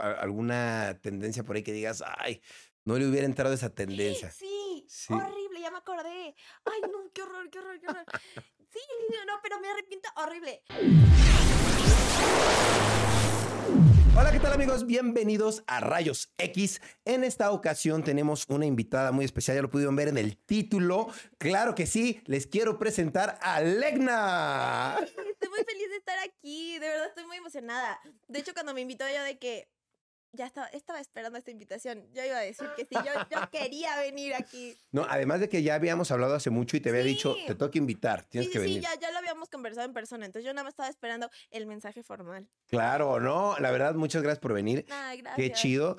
alguna tendencia por ahí que digas, ay, no le hubiera entrado esa tendencia? Sí, Sí. horrible, ya me acordé. Ay, no, qué horror, qué horror, qué horror. Sí, no, pero me arrepiento horrible. Hola, ¿qué tal amigos? Bienvenidos a Rayos X. En esta ocasión tenemos una invitada muy especial, ya lo pudieron ver en el título. Claro que sí, les quiero presentar a Legna. Estoy muy feliz de estar aquí, de verdad estoy muy emocionada. De hecho, cuando me invitó yo de que ya estaba, estaba esperando esta invitación, yo iba a decir que sí, yo, yo quería venir aquí. No, además de que ya habíamos hablado hace mucho y te había Sí. dicho, te toca invitar, tienes sí, que sí, sí, venir. ya, ya lo habíamos conversado en persona, entonces yo nada más estaba esperando el mensaje formal. Claro, no, la verdad, muchas gracias por venir. Ay, gracias. Qué chido.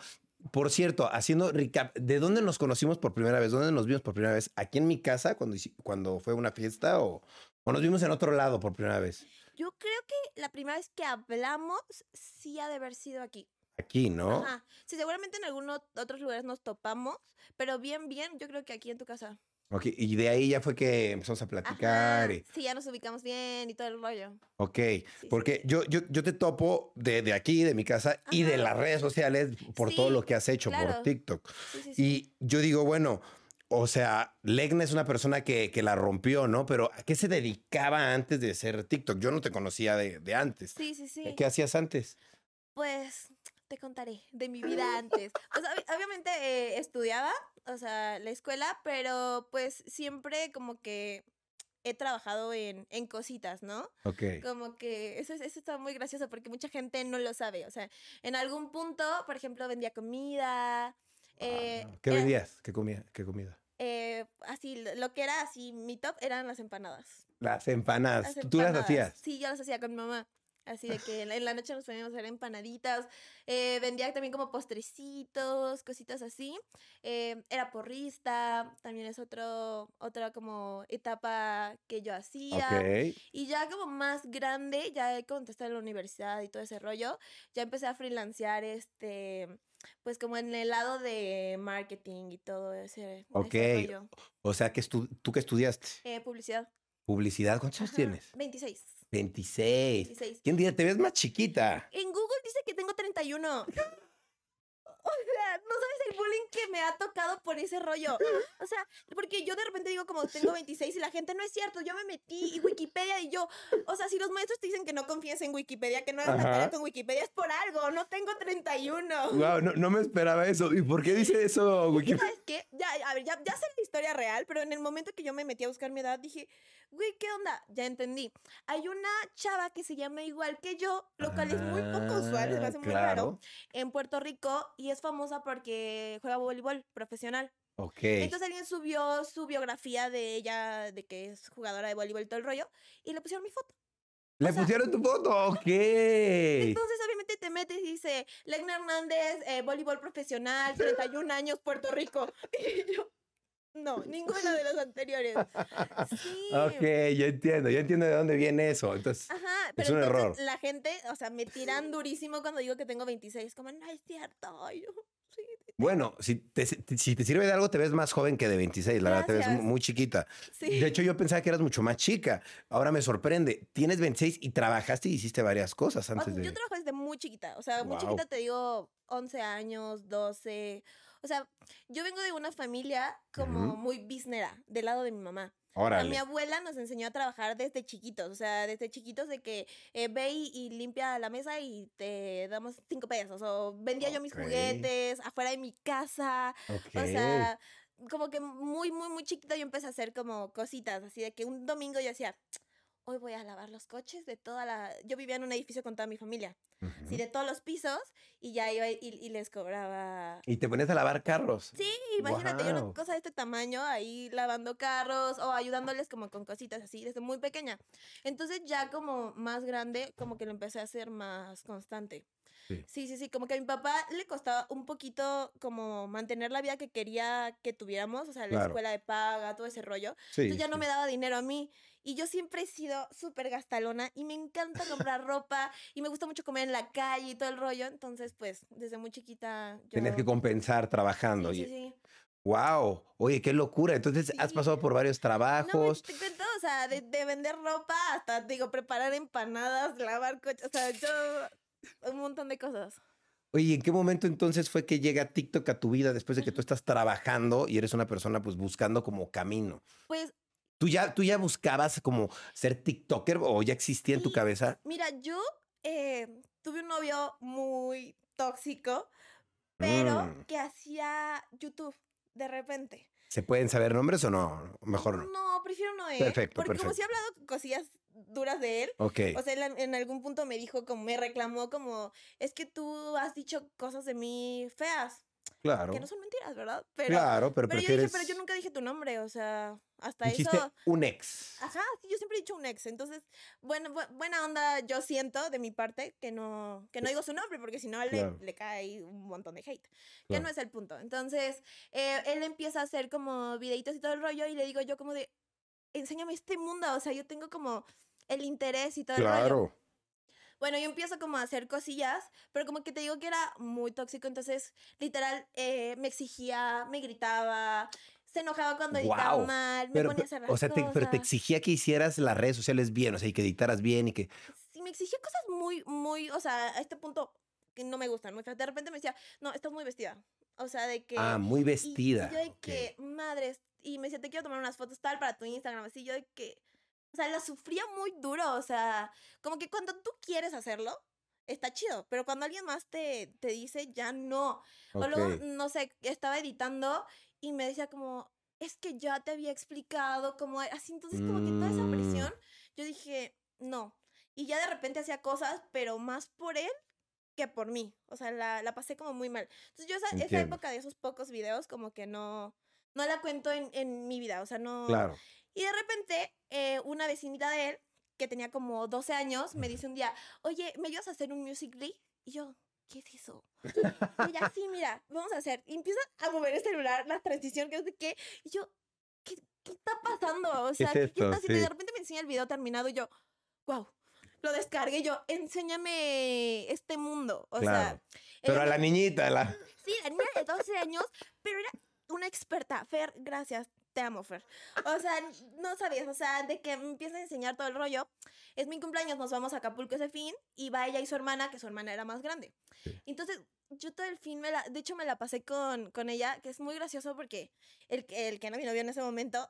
Por cierto, haciendo recap, ¿de dónde nos conocimos por primera vez? ¿Dónde nos vimos por primera vez? ¿Aquí en mi casa cuando, cuando fue una fiesta o, o nos vimos en otro lado por primera vez? Yo creo que la primera vez que hablamos sí ha de haber sido aquí. Aquí, ¿no? Ajá. Sí, seguramente en algunos otros lugares nos topamos, pero bien, bien, yo creo que aquí en tu casa. Ok, y de ahí ya fue que empezamos a platicar. Ajá. y- Sí, ya nos ubicamos bien y todo el rollo. ok, sí, porque yo, yo, yo te topo de, de aquí, de mi casa y de las redes sociales por todo lo que has hecho por. TikTok. Sí, sí, sí. Y yo digo, bueno, o sea, Legna es una persona que, que la rompió, ¿no? Pero ¿a qué se dedicaba antes de ser TikTok? Yo no te conocía de, de antes. Sí, sí, sí. ¿Qué hacías antes? Pues te contaré de mi vida antes. O sea, ob- obviamente eh, estudiaba, o sea, la escuela, pero pues siempre como que he trabajado en, en cositas, ¿no? Ok. Como que eso, es- eso está muy gracioso porque mucha gente no lo sabe. O sea, en algún punto, por ejemplo, vendía comida. eh, Ah, ¿Qué era- vendías? ¿Qué comida? ¿Qué comida? eh, así, lo- que era así, mi top eran las empanadas. Las empanadas. Las ¿Tú las empanadas. hacías? Sí, yo las hacía con mi mamá. Así de que en la- noche nos poníamos a hacer empanaditas. eh, vendía también como postrecitos, cositas así. eh, era porrista, también es otro, otra como etapa que yo hacía. Y ya como más grande, ya estaba en la universidad y todo ese rollo, ya empecé a freelancear este, pues como en el lado de marketing y todo ese, rollo. O sea, que ¿tú qué estudiaste? Eh, publicidad. Publicidad. ¿Cuántos años tienes? 26. 26. 26. ¿Quién diría? Te ves más chiquita. En Google dice que tengo 31. O sea, no sabes el bullying que me ha tocado por ese rollo. O sea, porque yo de repente digo como tengo 26 y la gente no es cierto, yo me metí y Wikipedia y yo, o sea, si los maestros te dicen que no confíes en Wikipedia, que no hagas la tarea con Wikipedia, es por algo, no tengo 31. Wow, no, no me esperaba eso. ¿Y por qué dice eso, Wiki? ¿Sabes qué? Ya, a ver, ya, ya sé la historia real, pero en el momento que yo me metí a buscar mi edad, dije, güey, ¿qué onda? Ya entendí. Hay una chava que se llama igual que yo, lo cual es muy poco usual, se me Ah, hace muy raro, en Puerto Rico y es famosa porque juega voleibol profesional. Ok. Entonces alguien subió su biografía de ella, de que es jugadora de voleibol y todo el rollo, y le pusieron mi foto. Le o sea- pusieron tu foto. Ok. Entonces, obviamente, te metes y dice, Legna Hernández, eh, voleibol profesional, 31 años, Puerto Rico. Y yo, no, ninguno de los anteriores. Sí. Ok, yo entiendo. Yo entiendo de dónde viene eso. Entonces, Ajá, pero un entonces error. la gente, o sea, me tiran durísimo cuando digo que tengo 26, como, no es cierto. Yo, sí. bueno, si te, si te sirve de algo, te ves más joven que de 26. La verdad, te ves muy chiquita. sí. De hecho, yo pensaba que eras mucho más chica. Ahora me sorprende. Tienes 26 y trabajaste y hiciste varias cosas O- antes de. Yo trabajo desde muy chiquita, o sea, muy chiquita te digo 11 años, 12. O sea, yo vengo de una familia como muy biznera, del lado de mi mamá. Órale. mi abuela nos enseñó a trabajar desde chiquitos, o sea, desde chiquitos de que eh, ve y, y limpia la mesa y te damos cinco pesos, o vendía yo mis juguetes afuera de mi casa, Ok. o sea, como que muy, muy, muy chiquita yo empecé a hacer como cositas, así de que un domingo yo decía, hoy voy a lavar los coches de toda la... Yo vivía en un edificio con toda mi familia, Ujú. sí, de todos los pisos, y ya iba y, y les cobraba Y te pones a lavar carros. Sí, imagínate, yo Guau. una cosa de este tamaño ahí lavando carros o ayudándoles como con cositas así desde muy pequeña. Entonces ya como más grande, como que lo empecé a hacer más constante. Sí. Sí, sí, sí, como que a mi papá le costaba un poquito como mantener la vida que quería que tuviéramos, o sea, la Claro. escuela de paga, todo ese rollo. Sí. Entonces ya no sí. me daba dinero a mí. Y yo siempre he sido súper gastalona y me encanta comprar ropa y me gusta mucho comer en la calle y todo el rollo. Entonces, pues, desde muy chiquita yo... Que compensar trabajando. Sí, y- sí, sí. Wow, oye, qué locura. Entonces has pasado por varios No, trabajos. te cuento, o sea, de, de vender ropa hasta, digo, preparar empanadas, lavar coches, o sea, yo, un montón de cosas. Oye, ¿en qué momento entonces fue que llega TikTok a tu vida después de que tú estás trabajando y eres una persona pues buscando como camino? Pues ¿Tú ya, tú ya buscabas como ser TikToker o ya existía en tu cabeza? Mira, yo eh, tuve un novio muy tóxico, pero Mm, que hacía YouTube de repente. ¿Se pueden saber nombres o no? Mejor no. No, prefiero no, ¿eh? Perfecto, Porque como si he hablado cosillas duras de él, Ok, o sea, él en algún punto me dijo, como me reclamó, como, es que tú has dicho cosas de mí feas, claro. que no son mentiras, ¿verdad? Pero, Claro, pero pero yo prefieres... dije, pero yo nunca dije tu nombre, o sea, hasta Dijiste eso. un ex. Ajá, sí, yo siempre he dicho un ex, entonces, buena, bu- buena onda yo siento de mi parte que no, que no digo su nombre, porque si no le, Claro. le cae ahí un montón de hate, que Claro. no es el punto. Entonces, eh, él empieza a hacer como videitos y todo el rollo, y le digo yo como de, enséñame este mundo, o sea, yo tengo como el interés y todo el rollo. Claro. Bueno, yo empiezo como a hacer cosillas, pero como que te digo que era muy tóxico, entonces literal eh, me exigía, me gritaba, se enojaba cuando editaba Guau, mal, me Pero, ponía a hacer las o sea, te- pero te exigía que hicieras las redes sociales bien, o sea, y que editaras bien y que... Sí, me exigía cosas muy, muy, o sea, a este punto que no me gustan. De repente me decía, no, estás muy vestida. O sea, de que... Ah, muy y- vestida. Y, yo de ok. que, madres, y me decía, te quiero tomar unas fotos tal para tu Instagram, así, yo de que... O sea, la sufría muy duro, o sea, como que cuando tú quieres hacerlo, está chido, pero cuando alguien más te, te dice, ya no. O luego, no sé, estaba editando y me decía como, es que ya te había explicado cómo era. Así, entonces como que toda esa Mm. presión, yo dije, no. Y ya de repente hacía cosas, pero más por él que por mí. O sea, la, la pasé como muy mal. Entonces yo esa, esa época de esos pocos videos como que no, no la cuento en, en mi vida. O sea, no... Claro. Y de repente, eh, una vecinita de él, que tenía como 12 años, me dice un día, oye, ¿me ayudas a hacer un Musical.ly? Y yo, ¿qué es eso? Y ella, sí, mira, vamos a hacer. Y empieza a mover el celular, la transición, que no sé qué. Y yo, ¿qué, qué está pasando? O ¿Qué sea, es ¿qué, está haciendo? Y de repente me enseña el video terminado y yo, wow. Lo descargué y yo, enséñame este mundo. O Claro. sea, Pero a la niñita, la... Sí, la niña de 12 años, pero era una experta. Fer, gracias. Te amo, Fer. O sea, no sabías, o sea, de que me empieza a enseñar todo el rollo. Es mi cumpleaños, nos vamos a Acapulco ese fin y va ella y su hermana, que su hermana era más grande. Sí. Entonces, yo todo el fin, me la, de hecho, me la pasé con, con ella, que es muy gracioso porque el, el que era mi novio en ese momento,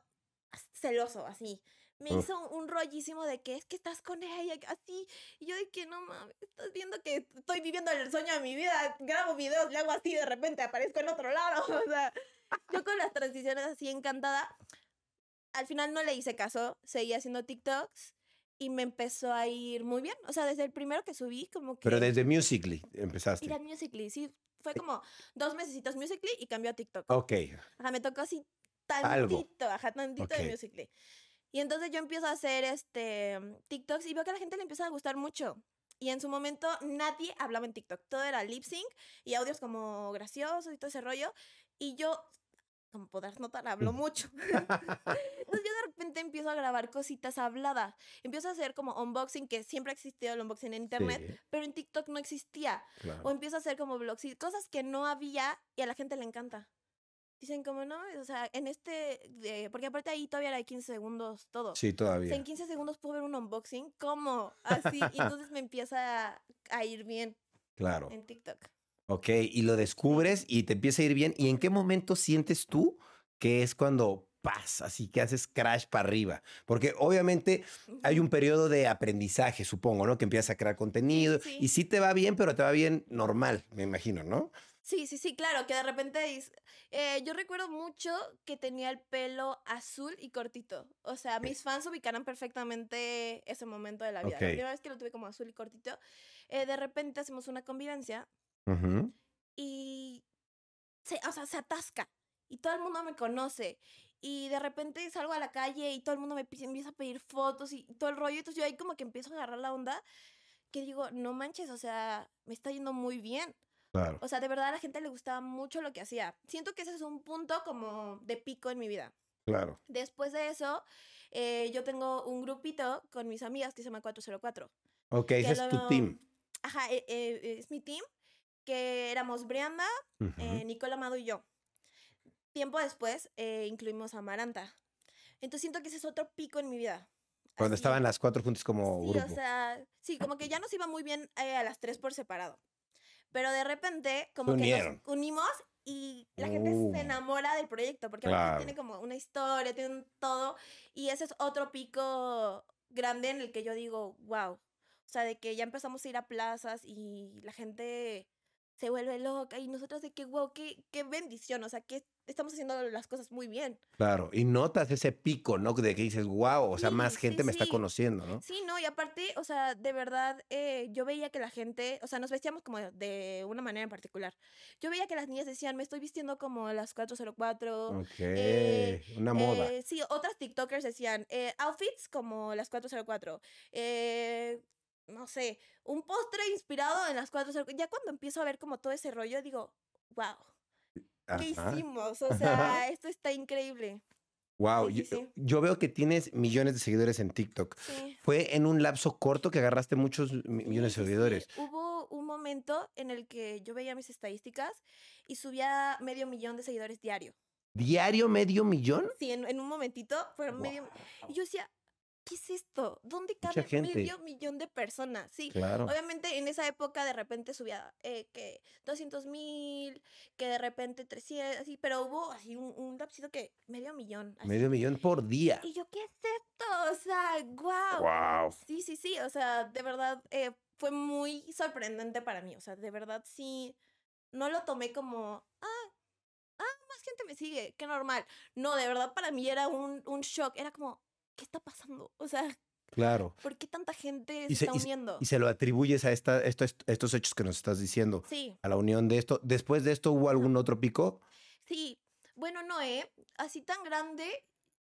celoso, así. Me Uf. hizo un rollísimo de que es que estás con ella, así. Y yo de que no mames, estás viendo que estoy viviendo el sueño de mi vida. Grabo videos, le hago así, de repente aparezco en otro lado. O sea, yo con las transiciones así encantada. Al final no le hice caso, seguí haciendo TikToks y me empezó a ir muy bien. O sea, desde el primero que subí, como que. Pero desde Musical.ly empezaste. Ir a Musical.ly, sí. Fue como dos mesecitos Musical.ly y cambió a TikTok. Ok. Ajá, me tocó así Algo. tantito, ajá, tantito Ok. de Musical.ly. Y entonces yo empiezo a hacer este TikToks y veo que a la gente le empieza a gustar mucho. Y en su momento nadie hablaba en TikTok. Todo era lip sync y audios como graciosos y todo ese rollo. Y yo, como podrás notar, hablo mucho. Entonces yo de repente empiezo a grabar cositas habladas. Empiezo a hacer como unboxing, que siempre ha existido el unboxing en internet, Sí, pero en TikTok no existía. claro. O empiezo a hacer como vlogs y cosas que no había y a la gente le encanta. Dicen como, no, o sea, en este, porque aparte ahí todavía hay 15 segundos todo. Sí, O sea, todavía. en 15 segundos puedo ver un unboxing, ¿cómo? Así, y entonces me empieza a, a ir bien Claro. en TikTok. Ok, y lo descubres y te empieza a ir bien. ¿Y en qué momento sientes tú que es cuando pasa, así que haces crash para arriba? Porque obviamente hay un periodo de aprendizaje, supongo, ¿no? Que empiezas a crear contenido Sí. y sí te va bien, pero te va bien normal, me imagino, ¿no? Sí, sí, sí, claro, que de repente eh, yo recuerdo mucho que tenía el pelo azul y cortito. O sea, mis fans ubicarán perfectamente ese momento de la vida. Ok. La primera vez que lo tuve como azul y cortito, eh, de repente hacemos una convivencia Ujú. y se, o sea, se atasca y todo el mundo me conoce y de repente salgo a la calle y todo el mundo me pi- empieza a pedir fotos y todo el rollo, entonces yo ahí como que empiezo a agarrar la onda que digo, no manches, o sea, me está yendo muy bien. Claro. O sea, de verdad a la gente le gustaba mucho lo que hacía. Siento que ese es un punto como de pico en mi vida. Claro. Después de eso, eh, yo tengo un grupito con mis amigas que se llama 404. Ok, ese es tu lo- team. Ajá, eh, eh, es mi team, que éramos Brianda, Ujú. eh, Nicola Amado y yo. Tiempo después eh, incluimos a Maranta. Entonces siento que ese es otro pico en mi vida. Cuando Así, estaban las cuatro juntas como Sí, grupo. o sea, sí, como que ya nos iba muy bien eh, a las tres por separado. Pero de repente, como que nos unimos y la gente Uh. se enamora del proyecto, porque Claro. tiene como una historia, tiene un todo, y ese es otro pico grande en el que yo digo, wow. O sea, de que ya empezamos a ir a plazas y la gente se vuelve loca y nosotros de que, wow, qué, qué bendición, o sea, que estamos haciendo las cosas muy bien. Claro, y notas ese pico, ¿no? De que dices, wow, o sea, Sí, más sí, gente me está conociendo, ¿no? Sí, no, y aparte, o sea, de verdad, eh, yo veía que la gente, o sea, nos vestíamos como de una manera en particular. Yo veía que las niñas decían, me estoy vistiendo como las 404. Ok, eh, una moda. Eh, sí, otras TikTokers decían, eh, outfits como las 404. No sé, un postre inspirado en las 404. Ya cuando empiezo a ver como todo ese rollo, digo, wow, ¿qué Ajá. hicimos? O sea, esto está increíble. Wow, Sí, yo, sí, yo veo que tienes millones de seguidores en TikTok. Sí. Fue en un lapso corto que agarraste muchos millones de seguidores. Hubo un momento en el que yo veía mis estadísticas y subía medio millón de seguidores diario. ¿Diario medio millón? Sí, en, en un momentito fueron medio... Y yo decía, ¿qué es esto? ¿Dónde cabe medio millón de personas? Sí. Claro. Obviamente en esa época de repente subía eh, que 200 mil, que de repente 300, así, pero hubo así un, un lapsito que medio millón. así. Medio millón por día. Y yo, ¿qué es esto? O sea, wow. Wow. Sí, sí, sí, o sea, de verdad eh, fue muy sorprendente para mí, o sea, de verdad sí, no lo tomé como, ah, ah, más gente me sigue, qué normal. No, de verdad para mí era un, un shock, era como, ¿qué está pasando? O sea, Claro. ¿por qué tanta gente Y se se- está y uniendo? Y se lo atribuyes a esta, esto- estos hechos que nos estás diciendo, Sí, a la unión de esto. Después de esto, ¿hubo algún otro pico? sí, bueno, no, ¿eh? Así tan grande,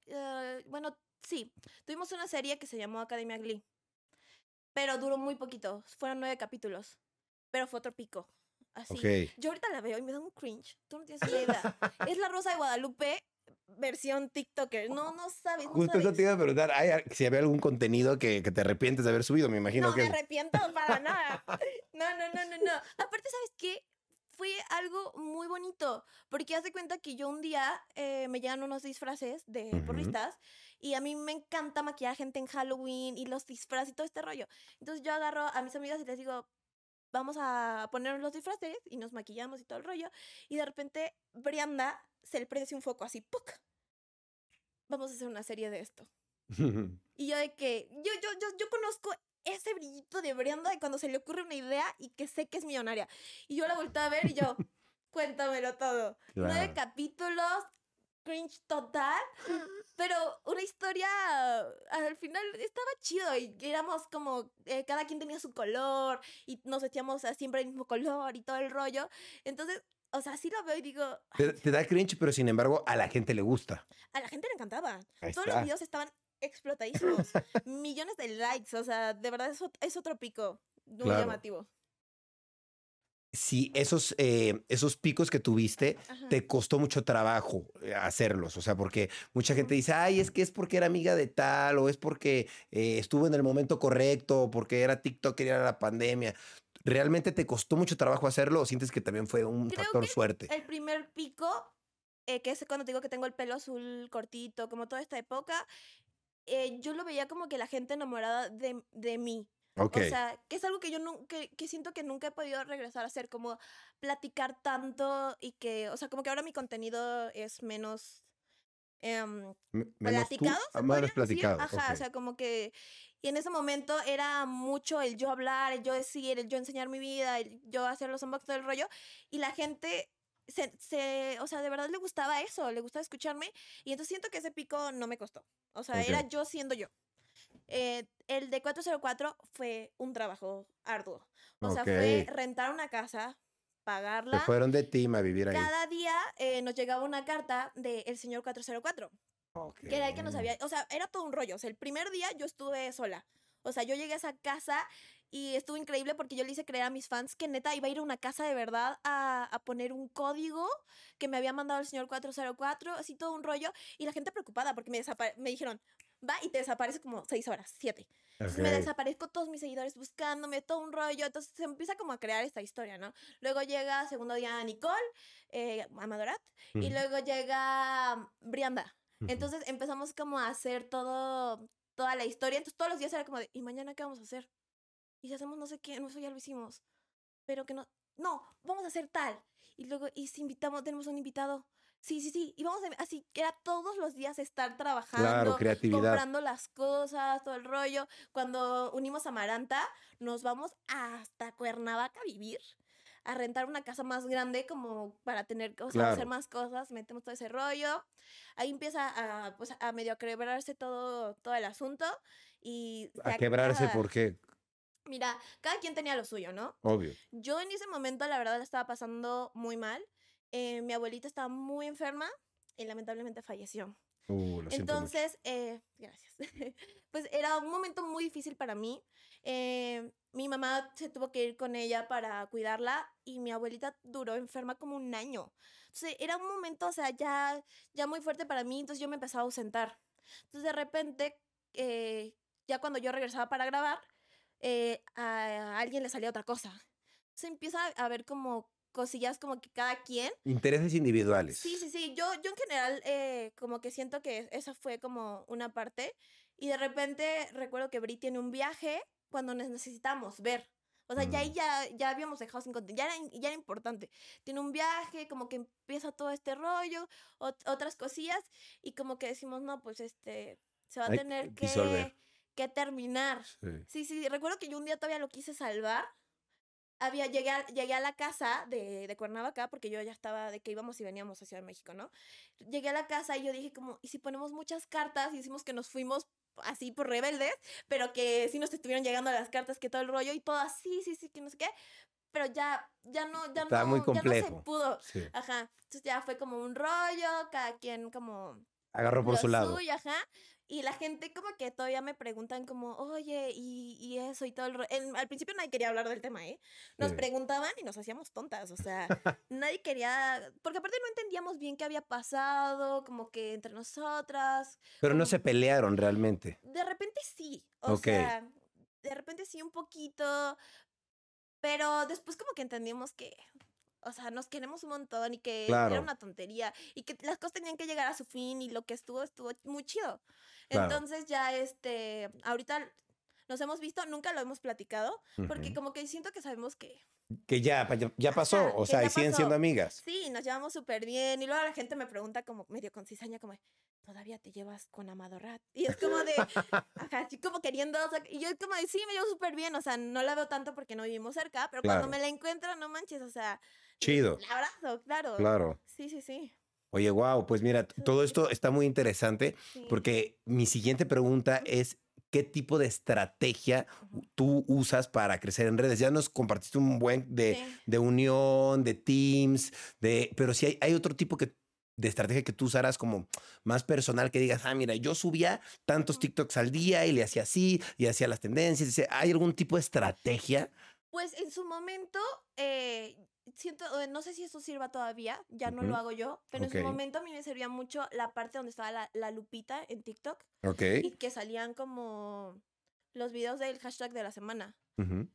eh, bueno, sí, tuvimos una serie que se llamó Academia Glee, pero duró muy poquito, fueron nueve capítulos, pero fue otro pico, así. Ok. Yo ahorita la veo y me da un cringe. Tú no tienes idea. es la Rosa de Guadalupe versión TikToker. No, no sabes. No Justo eso sabes. te iba a preguntar, ¿hay si había algún contenido que, que te arrepientes de haber subido, me imagino No que... me arrepiento para nada. No, no, no, no, no. Aparte, ¿sabes qué? Fue algo muy bonito, porque haz de cuenta que yo un día eh, me llegan unos disfraces de Ujú. porristas y a mí me encanta maquillar gente en Halloween y los disfraces y todo este rollo. Entonces yo agarro a mis amigas y les digo, vamos a ponernos los disfraces y nos maquillamos y todo el rollo. Y de repente, Brianda se le prende así un foco así, ¡puc! Vamos a hacer una serie de esto. Y yo de que, yo, yo, yo, yo conozco ese brillito de Brianda de cuando se le ocurre una idea y que sé que es millonaria. Y yo la volteé a ver y yo, cuéntamelo todo. Nueve Claro. capítulos, cringe total, pero una historia al final estaba chido y éramos como, eh, cada quien tenía su color y nos vestíamos a siempre el mismo color y todo el rollo. Entonces, o sea, sí lo veo y digo, Te, te da cringe, pero sin embargo a la gente le gusta. a la gente le encantaba. Ahí Todos está. los videos estaban explotadísimos. Millones de likes. O sea, de verdad es, es otro pico. Muy Claro. llamativo. Si esos, eh, esos picos que tuviste, Ajá. te costó mucho trabajo eh, hacerlos, o sea, porque mucha gente dice, ay, es que es porque era amiga de tal, o es porque eh, estuvo en el momento correcto, o porque era TikTok y era la pandemia. ¿Realmente te costó mucho trabajo hacerlo o sientes que también fue un Creo factor que suerte? El primer pico, eh, que es cuando te digo que tengo el pelo azul cortito, como toda esta época, eh, yo lo veía como que la gente enamorada de, de mí. Ok. O sea, que es algo que yo nunca, que, que siento que nunca he podido regresar a hacer, como platicar tanto y que, o sea, como que ahora mi contenido es menos Me- menos tú, platicado, ah, ¿se más podría decir? platicado. Ajá, ok. o sea, como que... Y en ese momento era mucho el yo hablar, el yo decir, el yo enseñar mi vida, el yo hacer los unboxings, todo el rollo. Y la gente, se, se, o sea, de verdad le gustaba eso, le gustaba escucharme. Y entonces siento que ese pico no me costó. O sea, era yo siendo yo. Eh, el de 404 fue un trabajo arduo. O sea, fue rentar una casa, Se pagarla. fueron de team a vivir ahí. Cada día eh, nos llegaba una carta del señor 404 que era el que nos había, o sea, era todo un rollo. O sea, el primer día yo estuve sola. O sea, yo llegué a esa casa y estuvo increíble porque yo le hice creer a mis fans que neta iba a ir a una casa de verdad a, a poner un código que me había mandado el señor 404, así todo un rollo. Y la gente preocupada porque me, me dijeron, va y te desaparece como seis horas, siete. Me desaparezco todos mis seguidores buscándome, todo un rollo. Entonces se empieza como a crear esta historia, ¿no? Luego llega segundo día Nicole, eh, Amadorat, y luego llega Brianda. Entonces empezamos como a hacer todo, toda la historia. Entonces todos los días era como de, ¿y mañana qué vamos a hacer? Y si hacemos no sé qué, no, eso ya lo hicimos. Pero que no, no, vamos a hacer tal. Y luego, y si invitamos, tenemos un invitado. Sí, sí, sí. Y vamos a, así que era todos los días estar trabajando, Claro, creatividad. comprando las cosas, todo el rollo. Cuando unimos a Maranta, nos vamos hasta Cuernavaca a vivir, a rentar una casa más grande como para tener, Claro. hacer más cosas, metemos todo ese rollo. Ahí empieza a, pues, a medio quebrarse todo, todo el asunto y... A quebrarse acaba- porque, Mira, cada quien tenía lo suyo, ¿no? obvio. Yo en ese momento, la verdad, la estaba pasando muy mal. Eh, mi abuelita estaba muy enferma y lamentablemente falleció. Uh. Entonces, eh, gracias. pues era un momento muy difícil para mí. Eh, mi mamá se tuvo que ir con ella para cuidarla y mi abuelita duró enferma como un año. Entonces era un momento, o sea, ya, ya muy fuerte para mí, entonces yo me empezaba a ausentar. Entonces de repente, eh, ya cuando yo regresaba para grabar, eh, a alguien le salía otra cosa. Se empieza a ver como cosillas como que cada quien Intereses individuales. Sí, sí, sí. Yo, yo en general eh, como que siento que esa fue como una parte. Y de repente recuerdo que Bri tiene un viaje cuando nos necesitamos ver. O sea, ya ahí Mm. ya, ya habíamos dejado sin contenido. Ya era, ya era importante. Tiene un viaje, como que empieza todo este rollo, ot- otras cosillas. Y como que decimos, no, pues este, se va a Hay tener que, que terminar. Sí. Sí, sí, recuerdo que yo un día todavía lo quise salvar. Había, llegué, a, llegué a la casa de, de Cuernavaca, porque yo ya estaba de que íbamos y veníamos a Ciudad de México, ¿no? Llegué a la casa y yo dije como, ¿y si ponemos muchas cartas y decimos que nos fuimos así por rebeldes, pero que sí nos estuvieron llegando las cartas, que todo el rollo y todo así, sí, sí, que no sé qué, pero ya, ya no, ya Está no, muy ya no complejo. se pudo. Sí. Ajá, entonces ya fue como un rollo, cada quien como Agarró por lo su lado. suyo, ajá. Y la gente como que todavía me preguntan como, oye, y, y eso y todo el... ro-". En- al principio nadie quería hablar del tema, ¿eh? Nos Sí. preguntaban y nos hacíamos tontas, o sea, nadie quería... Porque aparte no entendíamos bien qué había pasado, como que entre nosotras. Pero no se pelearon realmente. De repente sí, o Ok. sea, de repente sí un poquito, pero después como que entendimos que... O sea, nos queremos un montón y que Claro. era una tontería y que las cosas tenían que llegar a su fin y lo que estuvo estuvo muy chido. Claro. Entonces ya este, ahorita nos hemos visto, nunca lo hemos platicado, porque Ujú. como que siento que sabemos que Que ya, ya, pasó. Ajá, o sea, y siguen pasó. siendo amigas. sí, nos llevamos súper bien y luego la gente me pregunta como medio con cizaña como, ¿todavía te llevas con Amado Rat? Y es como de, ajá, así como queriendo, o sea, y yo como de, sí, me llevo súper bien, o sea, no la veo tanto porque no vivimos cerca, pero Claro. cuando me la encuentro, no manches, o sea, Chido. la abrazo, claro. Claro. Sí, sí, sí. Oye, wow, pues mira, todo esto está muy interesante porque mi siguiente pregunta es, ¿qué tipo de estrategia tú usas para crecer en redes? Ya nos compartiste un buen de, Sí. de unión, de teams, de, pero si hay, hay otro tipo que, de estrategia que tú usarás como más personal que digas, ah, mira, yo subía tantos. TikToks al día y le hacía así y hacía las tendencias. ¿Hay algún tipo de estrategia? Pues en su momento, eh, siento, no sé si eso sirva todavía, ya no lo hago yo, pero en su momento a mí me servía mucho la parte donde estaba la, la lupita en TikTok Ok. y que salían como los videos del hashtag de la semana.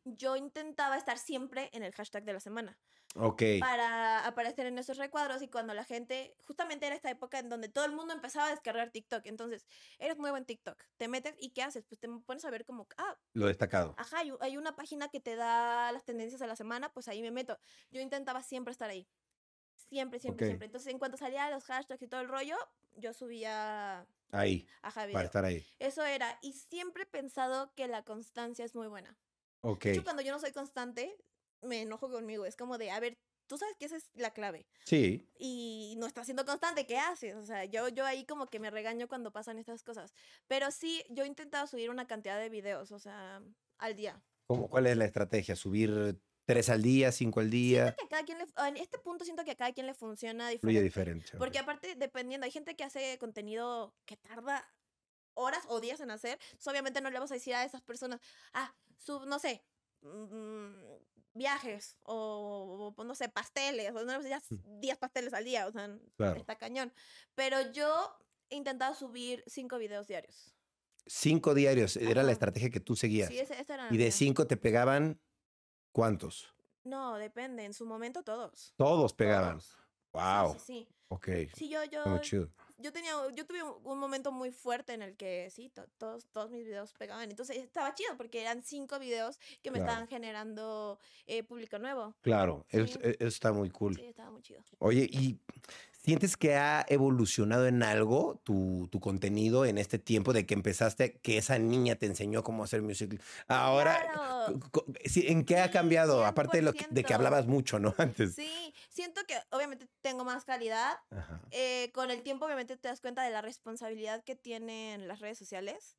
Yo intentaba estar siempre en el hashtag de la semana Ok. para aparecer en esos recuadros y cuando la gente, justamente era esta época en donde todo el mundo empezaba a descargar TikTok, entonces eres nuevo en TikTok, te metes y ¿qué haces? Pues te pones a ver como, ah, Lo destacado. Ajá, hay, una página que te da las tendencias de la semana, pues ahí me meto. Yo intentaba siempre estar ahí. Siempre, siempre, siempre. Entonces, en cuanto salía los hashtags y todo el rollo, yo subía Ahí, ajá, para estar ahí. Eso era. Y siempre he pensado que la constancia es muy buena. Ok. De hecho, cuando yo no soy constante, me enojo conmigo. Es como de, a ver, tú sabes que esa es la clave. Sí. Y no estás siendo constante, ¿qué haces? O sea, yo, yo ahí como que me regaño cuando pasan estas cosas. Pero sí, yo he intentado subir una cantidad de videos, o sea, al día. ¿Cómo, ¿Cuál es la estrategia? ¿Subir tres al día, cinco al día? que a cada quien le, en este punto siento que a cada quien le funciona Fluye diferente. diferente. Porque aparte, dependiendo, hay gente que hace contenido que tarda horas o días en hacer. Entonces, obviamente no le vas a decir a esas personas, ah, sub, no sé, mm, viajes o, o, no sé, pasteles. O no le vas a decir Mm. 10 pasteles al día, o sea, Claro. está cañón. Pero yo he intentado subir 5 videos diarios. Cinco diarios, era la estrategia que tú seguías. Sí, esa era y de cinco te pegaban, ¿cuántos? No, depende. En su momento todos. Todos pegaban. Todos. Wow. Sí, sí. Ok. Sí, yo, yo, Está muy chido. Yo tenía, yo tuve un, un momento muy fuerte en el que sí, to- todos, todos mis videos pegaban. Entonces estaba chido porque eran cinco videos que me Claro. estaban generando eh, público nuevo. Claro, eso, Sí. eso está muy cool. Sí, estaba muy chido. Oye, ¿y sientes que ha evolucionado en algo tu, tu contenido en este tiempo de que empezaste, que esa niña te enseñó cómo hacer music? Ahora, Claro. ¿en qué ha cambiado? Aparte de, lo que, de que 100%. hablabas mucho, ¿no? Antes. Sí, siento que obviamente tengo más calidad. Eh, con el tiempo obviamente te das cuenta de la responsabilidad que tienen las redes sociales.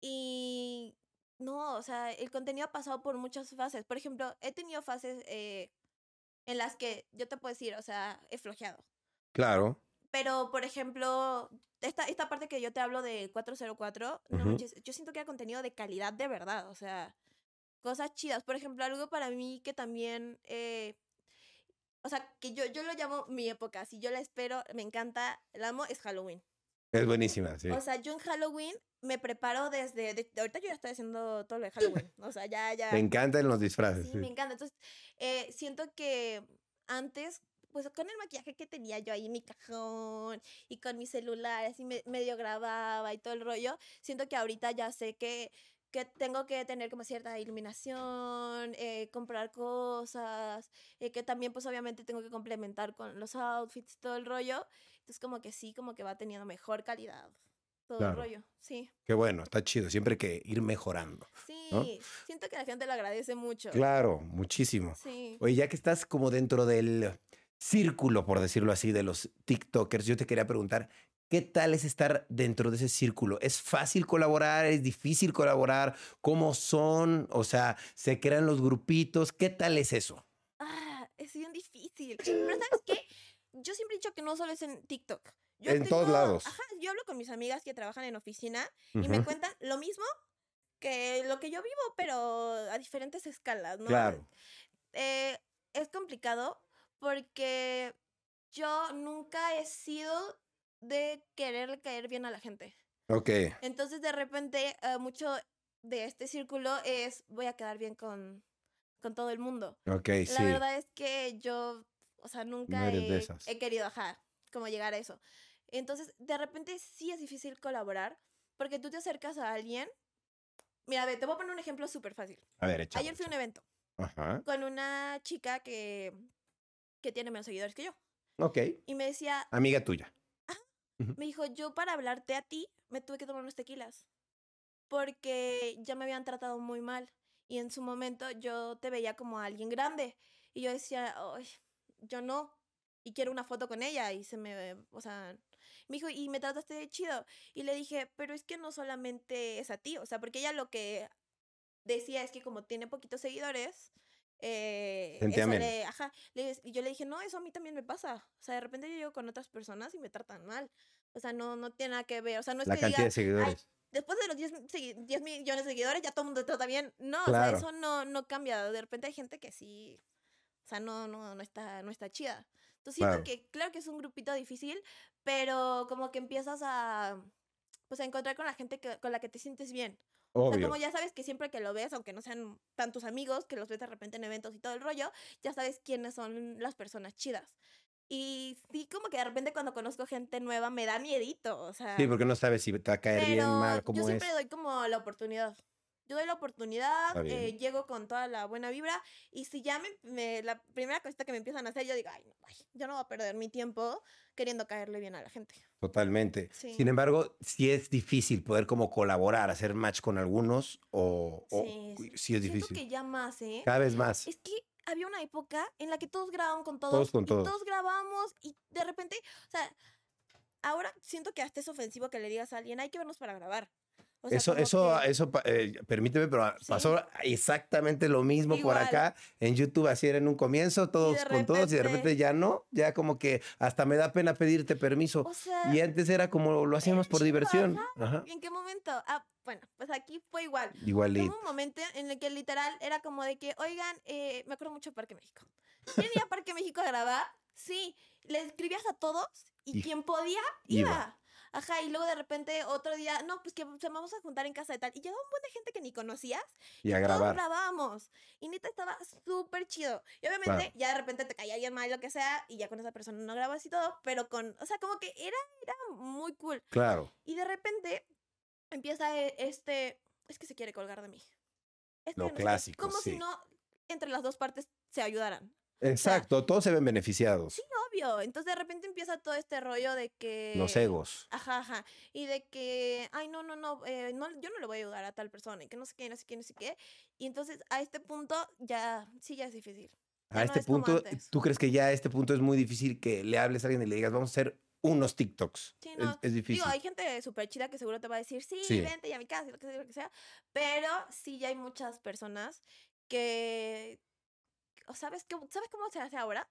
Y no, o sea, el contenido ha pasado por muchas fases. Por ejemplo, he tenido fases eh, en las que yo te puedo decir, o sea, he flojeado. Claro. Pero, por ejemplo, esta, esta parte que yo te hablo de 404, no Ujú. manches, yo siento que era contenido de calidad de verdad, o sea, cosas chidas. Por ejemplo, algo para mí que también, eh, o sea, que yo, yo lo llamo mi época, si yo la espero, me encanta, la amo, es Halloween. Es buenísima, sí. O sea, yo en Halloween me preparo desde, de- ahorita yo ya estoy haciendo todo lo de Halloween, o sea, ya, ya. Me encantan los disfraces. Sí, sí. me encanta. Entonces, eh, siento que antes, pues con el maquillaje que tenía yo ahí en mi cajón y con mi celular, así me- medio grababa y todo el rollo, siento que ahorita ya sé que, que tengo que tener como cierta iluminación, eh, comprar cosas, eh, que también pues obviamente tengo que complementar con los outfits y todo el rollo. Entonces como que sí, como que va teniendo mejor calidad. Todo Claro. el rollo, sí. Qué bueno, está chido. Siempre hay que ir mejorando. Sí, ¿No? siento que la gente lo agradece mucho. Claro, muchísimo. Sí. Oye, ya que estás como dentro del círculo, por decirlo así, de los TikTokers, yo te quería preguntar, ¿qué tal es estar dentro de ese círculo? ¿Es fácil colaborar? ¿Es difícil colaborar? ¿Cómo son? O sea, ¿se crean los grupitos? ¿Qué tal es eso? Ah, es bien difícil. Pero ¿sabes qué? Yo siempre he dicho que no solo es en TikTok. Yo En todos lados. Ajá, yo hablo con mis amigas que trabajan en oficina y me cuentan lo mismo que lo que yo vivo, pero a diferentes escalas, ¿no? Claro, Eh, es complicado porque yo nunca he sido de querer caer bien a la gente. ok, Entonces, de repente, eh, mucho de este círculo es voy a quedar bien con, con todo el mundo. ok, La sí. verdad es que yo, o sea, nunca he, querido, ajá, como llegar a eso. Entonces, de repente sí es difícil colaborar porque tú te acercas a alguien. Mira, a ver, te voy a poner un ejemplo súper fácil. A ver, échalo, Ayer fui a un evento Ajá, con una chica que, que tiene menos seguidores que yo. ok. Y me decía, Amiga tuya. me dijo, yo para hablarte a ti me tuve que tomar unos tequilas porque ya me habían tratado muy mal y en su momento yo te veía como alguien grande y yo decía, "Ay, yo no y quiero una foto con ella y se me, o sea, me dijo, y me trataste de chido y le dije, pero es que no solamente es a ti, o sea, porque ella lo que decía es que como tiene poquitos seguidores, eh, eso le, ajá, le- y yo le dije, no, eso a mí también me pasa. O sea, de repente yo llego con otras personas y me tratan mal. O sea, no, no tiene nada que ver. O sea, no es La que cantidad diga, de seguidores. después de los 10, segui- 10 millones de seguidores ya todo el mundo te trata bien. No, Claro. o sea, eso no, no cambia. De repente hay gente que sí, o sea, no, no, no, está, no está chida. Entonces siento Claro. que, claro que es un grupito difícil, pero como que empiezas a, pues a encontrar con la gente que, con la que te sientes bien. O sea, Obvio. como ya sabes que siempre que lo ves, aunque no sean tantos amigos, que los ves de repente en eventos y todo el rollo, ya sabes quiénes son las personas chidas. Y sí, como que de repente cuando conozco gente nueva me da miedito, o sea... Sí, porque no sabes si te va a caer bien, mal, yo cómo es. siempre doy como la oportunidad. Yo doy la oportunidad, eh, llego con toda la buena vibra y si ya me, me- la primera cosita que me empiezan a hacer, yo digo, ay, no, ay, yo no voy a perder mi tiempo queriendo caerle bien a la gente. Totalmente. Sí. Sin embargo, sí es difícil poder como colaborar, hacer match con algunos o, o Sí, sí, sí. es Siento difícil. que ya más, ¿eh? Cada vez más. Es que había una época en la que todos grababan con todos. Todos con y todos. todos grabamos y de repente, o sea, ahora siento que hasta es ofensivo que le digas a alguien, hay que vernos para grabar. O sea, eso, eso, que- eso, eh, permíteme, pero Sí. pasó exactamente lo mismo por Igual. acá. En YouTube así era en un comienzo, todos de con todos, y de repente repente- ya no, ya como que hasta me da pena pedirte permiso. o sea, Y antes era como lo hacíamos por diversión. Ajá. ¿en qué momento? Ah, bueno, pues aquí fue igual. Igualito. Hubo un momento en el que literal era como de que, oigan, eh, me acuerdo mucho de Parque México. ¿Quién iba a Parque México a grabar? Sí, le escribías a todos y Y- quien podía iba. iba. Ajá, y luego de repente otro día, no, pues que se vamos a juntar en casa de tal. Y llegó un buen de gente que ni conocías. Y a todos grabar. grabábamos. Y neta estaba súper chido. Y obviamente Claro. ya de repente te caía alguien mal, lo que sea, y ya con esa persona no grabas y todo, pero con, o sea, como que era, era muy cool. Claro. Y de repente empieza e- este, es que se quiere colgar de mí. Lo no clásico, Como sí. si no entre las dos partes se ayudaran. Exacto, todos se ven beneficiados. Sí, obvio. Entonces de repente empieza todo este rollo de que... Los egos. Ajá, ajá. Y de que, ay, no, no, no, eh, no, yo no le voy a ayudar a tal persona y que no sé qué, no sé qué, no sé qué. Y entonces a este punto ya, sí, ya es difícil. Ya A no este es punto. ¿tú crees que ya a este punto es muy difícil que le hables a alguien y le digas, vamos a hacer unos TikToks? Sí, no. es, difícil. Digo, hay gente súper chida que seguro te va a decir, sí, Sí. vente ya a mi casa, lo que sea, lo que sea. Pero sí ya hay muchas personas que, ¿sabes, qué, ¿sabes cómo se hace ahora?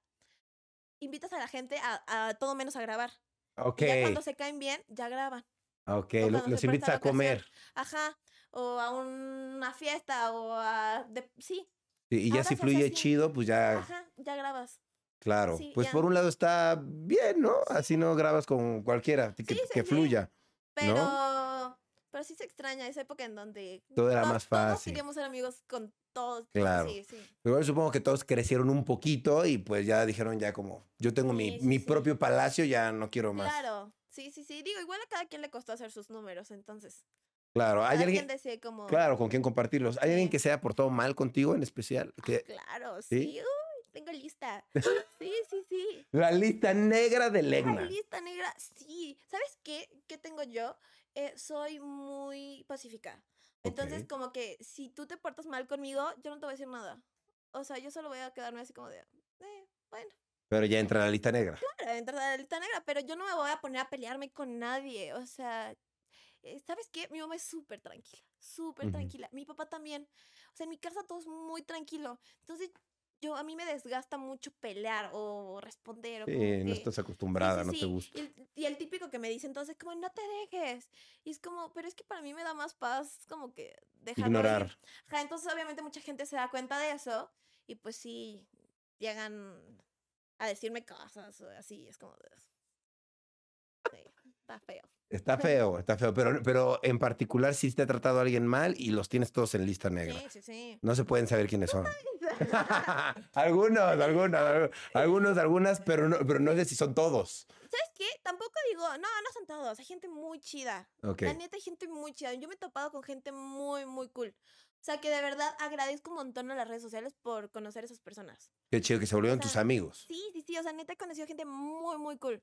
Invitas a la gente a, a todo menos a grabar. ok, Y ya cuando se caen bien, ya graban. ok, los invitas a comer. Ajá. O a una fiesta, o a... de- sí, y ya si fluye chido, pues ya, ajá, ya grabas. claro. sí, pues ya. por un lado está bien, ¿no? Así no grabas con cualquiera, que, Sí, fluya. Pero... Pero sí se extraña esa época en donde Todo era to- más Todos fácil. queríamos ser amigos con todos. Claro. Sí, sí. Pero supongo que todos crecieron un poquito y pues ya dijeron ya como, yo tengo mi, Sí, mi propio palacio, ya no quiero más. Claro. Sí, sí, sí. Digo, igual a cada quien le costó hacer sus números, entonces. Claro, hay alguien, como... claro, con quien compartirlos. ¿Hay alguien que se haya portado mal contigo en especial? Que, Claro, ¿Sí? Uy, tengo lista. Sí, sí, sí. La lista negra de La Legna. lista negra, sí. ¿Sabes qué? ¿Qué tengo yo? Eh, soy muy pacífica. Entonces, como que si tú te portas mal conmigo, yo no te voy a decir nada. O sea, yo solo voy a quedarme así como de, eh, bueno, Pero ya entra en la lista negra. claro, entra la lista negra, pero yo no me voy a poner a pelearme con nadie. O sea, eh, ¿sabes qué? Mi mamá es súper tranquila, súper tranquila. Mi papá también. O sea, en mi casa todo es muy tranquilo. Entonces, yo a mí me desgasta mucho pelear o responder. O Sí, no que- estás Sí, acostumbrada, sí, no te gusta. Y el, y el típico que me dice entonces, como, no te dejes. Y es como, pero es que para mí me da más paz como que dejarlo ir. Ignorar. Ajá, entonces obviamente mucha gente se da cuenta de eso y pues sí, llegan a decirme cosas o así, es como. Sí, está feo. Está feo, está feo. Pero, pero en particular si te ha tratado a alguien mal y los tienes todos en lista negra. Sí, sí, sí. No se pueden saber quiénes son. algunos, algunos, algunos, algunas, pero no, pero no sé si son todos. ¿Sabes qué? Tampoco digo, no, no son todos, hay gente muy chida. Ok. La neta hay gente muy chida. Yo me he topado con gente muy, muy cool. O sea que de verdad agradezco un montón a las redes sociales por conocer a esas personas. Qué chido que se volvieron O sea, tus amigos. Sí, sí, sí. O sea, neta he conocido gente muy, muy cool.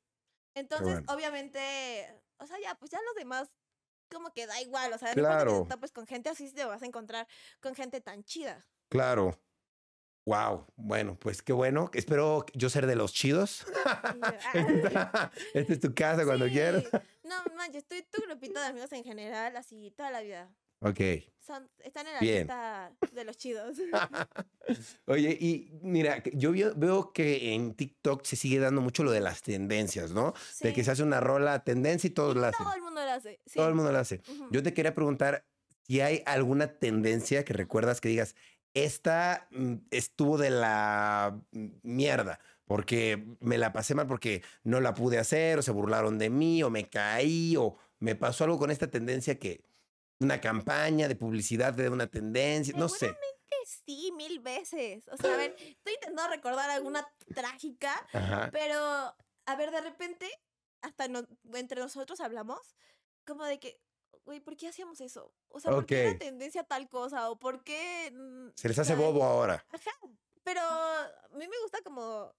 Entonces, bueno. obviamente, o sea, ya, pues ya los demás, como que da igual. O sea, que Claro. te topes con gente así, te vas a encontrar con gente tan chida. Claro. Wow. Bueno, pues qué bueno. Espero yo ser de los chidos. Yo, Esta esta es tu casa cuando Sí. quieras. No, manches, estoy tu grupito de amigos en general, así, toda la vida. Ok. Son, están en la Bien. lista de los chidos. Oye, y mira, yo veo, veo que en TikTok se sigue dando mucho lo de las tendencias, ¿no? De que se hace una rola tendencia y todos la hacen. Todo el mundo lo hace. Sí. Todo el mundo la hace. Yo te quería preguntar si hay alguna tendencia que recuerdas que digas, esta mm, estuvo de la mierda, porque me la pasé mal porque no la pude hacer, o se burlaron de mí, o me caí, o me pasó algo con esta tendencia que una campaña de publicidad de una tendencia, no sé. Sí, mil veces. O sea, a ver, estoy intentando recordar alguna trágica, Ajá. pero, a ver, de repente, hasta no- entre nosotros hablamos, como de que, güey, ¿por qué hacíamos eso? O sea, ¿por qué Ok. tendencia a tal cosa? ¿O por qué...? mm, Se les hace bobo ahora. Ajá, pero a mí me gusta como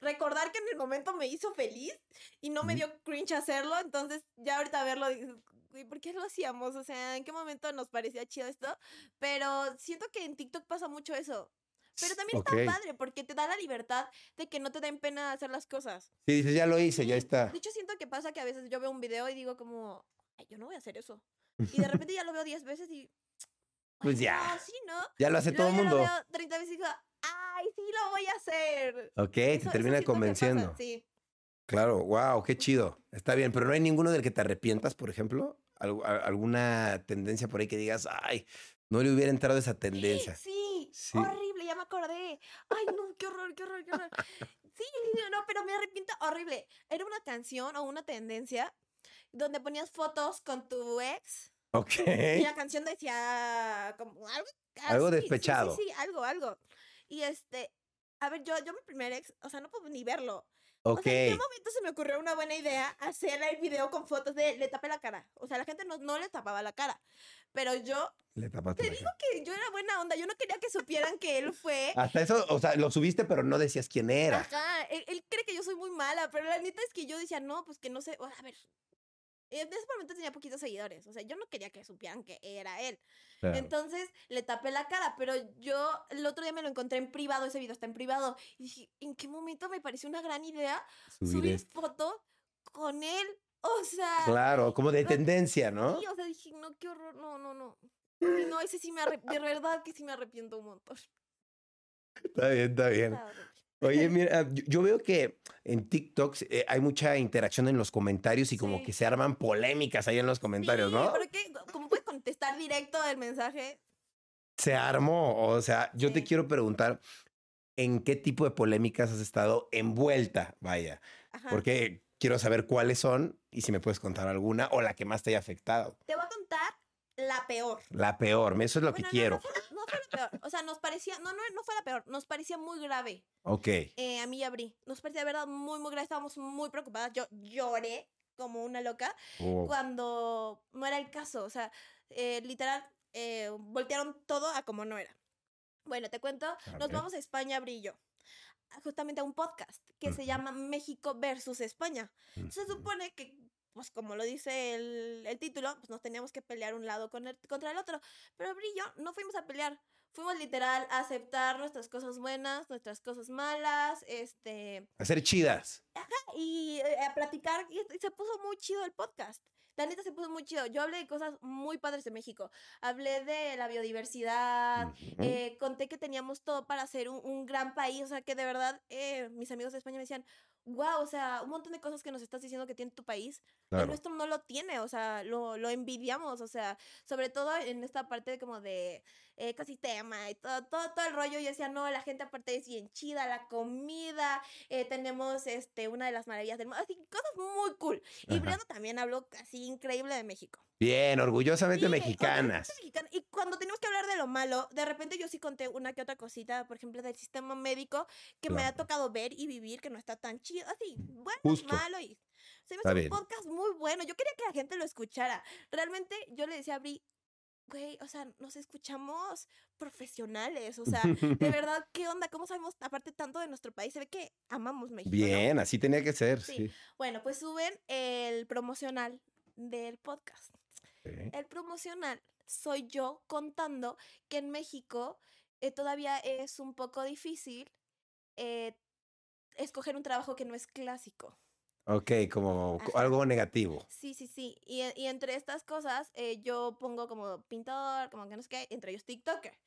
recordar que en el momento me hizo feliz y no me Ujú. dio cringe hacerlo, entonces ya ahorita verlo dices, güey, ¿por qué lo hacíamos? O sea, ¿en qué momento nos parecía chido esto? Pero siento que en TikTok pasa mucho eso. Pero también Ok. está padre porque te da la libertad de que no te den pena hacer las cosas. Sí, dices, ya lo hice, ya está. De hecho, siento que pasa que a veces yo veo un video y digo como, "Ay, yo no voy a hacer eso. Y de repente ya lo veo 10 veces y... Pues "Ay, ya. no, sí, ¿no? Ya lo hace Y todo el luego mundo. Lo veo 30 veces y digo, ay, sí lo voy a hacer. Ok, te Eso- eso termina que pasa, convenciendo. Sí. Claro, wow, qué chido. Está bien, pero no hay ninguno del que te arrepientas, por ejemplo. Alguna tendencia por ahí que digas, ay, no le hubiera entrado esa tendencia. Sí, Sí. horrible, ya me acordé. Ay, no, qué horror, qué horror, qué horror. Sí, no, pero me arrepiento horrible. Era una canción o una tendencia donde ponías fotos con tu ex Ok. y la canción decía como algo. Algo sí, despechado. Sí, sí, algo, algo. Y este, a ver, yo, yo mi primer ex, o sea, no puedo ni verlo. Ok. O sea, ¿en qué momento se me ocurrió una buena idea hacer el video con fotos de le tapé la cara? O sea, la gente no, no le tapaba la cara. Pero yo, Le tapaste te la digo cara. que yo era buena onda. Yo no quería que supieran que él fue. Hasta eso, o sea, lo subiste, pero no decías quién era. Ajá, él, él cree que yo soy muy mala, pero la neta es que yo decía, no, pues que no sé, o- a ver. En ese momento tenía poquitos seguidores, o sea, yo no quería que supieran que era él. Claro. Entonces le tapé la cara, pero yo el otro día me lo encontré en privado, ese video está en privado, y dije, ¿en qué momento me pareció una gran idea Subir subir foto con él? O sea, Claro, como de no, tendencia, ¿no? sí, o sea, dije, no, qué horror, no, no, no. No, ese sí me arrepiento, de verdad que sí me arrepiento un montón. Está bien, está bien. Oye, mira, yo, veo que en TikTok eh, hay mucha interacción en los comentarios y como Sí. que se arman polémicas ahí en los comentarios, Sí, ¿no? Porque como puedes contestar directo el mensaje, Se armó. O sea, yo te quiero preguntar en qué tipo de polémicas has estado envuelta, vaya. ajá. Porque quiero saber cuáles son y si me puedes contar alguna o la que más te haya afectado. Te voy a contar la peor. La peor, eso es lo que Bueno, no, quiero. No, fue, la- no fue la peor. O sea, nos parecía, no, no, no fue la peor, nos parecía muy grave. Ok. eh, a mí y a Bri. Nos parecía de verdad muy, muy grave. Estábamos muy preocupadas. Yo lloré como una loca Oh, cuando no era el caso. O sea, eh, literal, eh, voltearon todo a como no era. Bueno, te cuento, nos ver. vamos a España, Bri y yo. a- Justamente a un podcast que se llama México versus España. Se supone que, pues como lo dice el, el título, pues nos teníamos que pelear un lado con el- contra el otro. Pero Bri y yo no fuimos a pelear. Fuimos literal a aceptar nuestras cosas buenas, nuestras cosas malas, este, A ser chidas. y eh, a platicar. Y, y se puso muy chido el podcast. La neta se puso muy chido. Yo hablé de cosas muy padres de México. Hablé de la biodiversidad. Eh, conté que teníamos todo para ser un, un gran país. O sea, que de verdad eh, mis amigos de España me decían, wow, o sea, un montón de cosas que nos estás diciendo que tiene tu país. El Claro. nuestro no lo tiene, o sea, lo, lo envidiamos, o sea, sobre todo en esta parte de como de ecosistema y todo, todo, todo el rollo. Yo decía, no, la gente aparte es bien chida, la comida, eh, tenemos este, una de las maravillas del mundo, así, cosas muy cool. Y Ajá. Brianda también habló así increíble de México. Bien, orgullosamente Sí, mexicanas. orgullosamente mexicana. Y cuando tenemos que hablar de lo malo, de repente yo sí conté una que otra cosita, por ejemplo, del sistema médico que me ha Claro. tocado ver y vivir, que no está tan chido, así, bueno, Justo. malo y... Se me Está hace bien. un podcast muy bueno. Yo quería que la gente lo escuchara. Realmente yo le decía a Bri, güey, o sea, nos escuchamos profesionales. O sea, de verdad, ¿qué onda? ¿Cómo sabemos aparte tanto de nuestro país? Se ve que amamos México. ¿no? Bien, así tenía que ser. Sí. Sí. Bueno, pues suben el promocional del podcast. El promocional soy yo contando que en México eh, todavía es un poco difícil eh, escoger un trabajo que no es clásico. Ok, como Ajá. algo negativo. Sí, sí, sí. Y, e- y entre estas cosas, eh, yo pongo como pintor, como que no sé qué, entre ellos TikToker.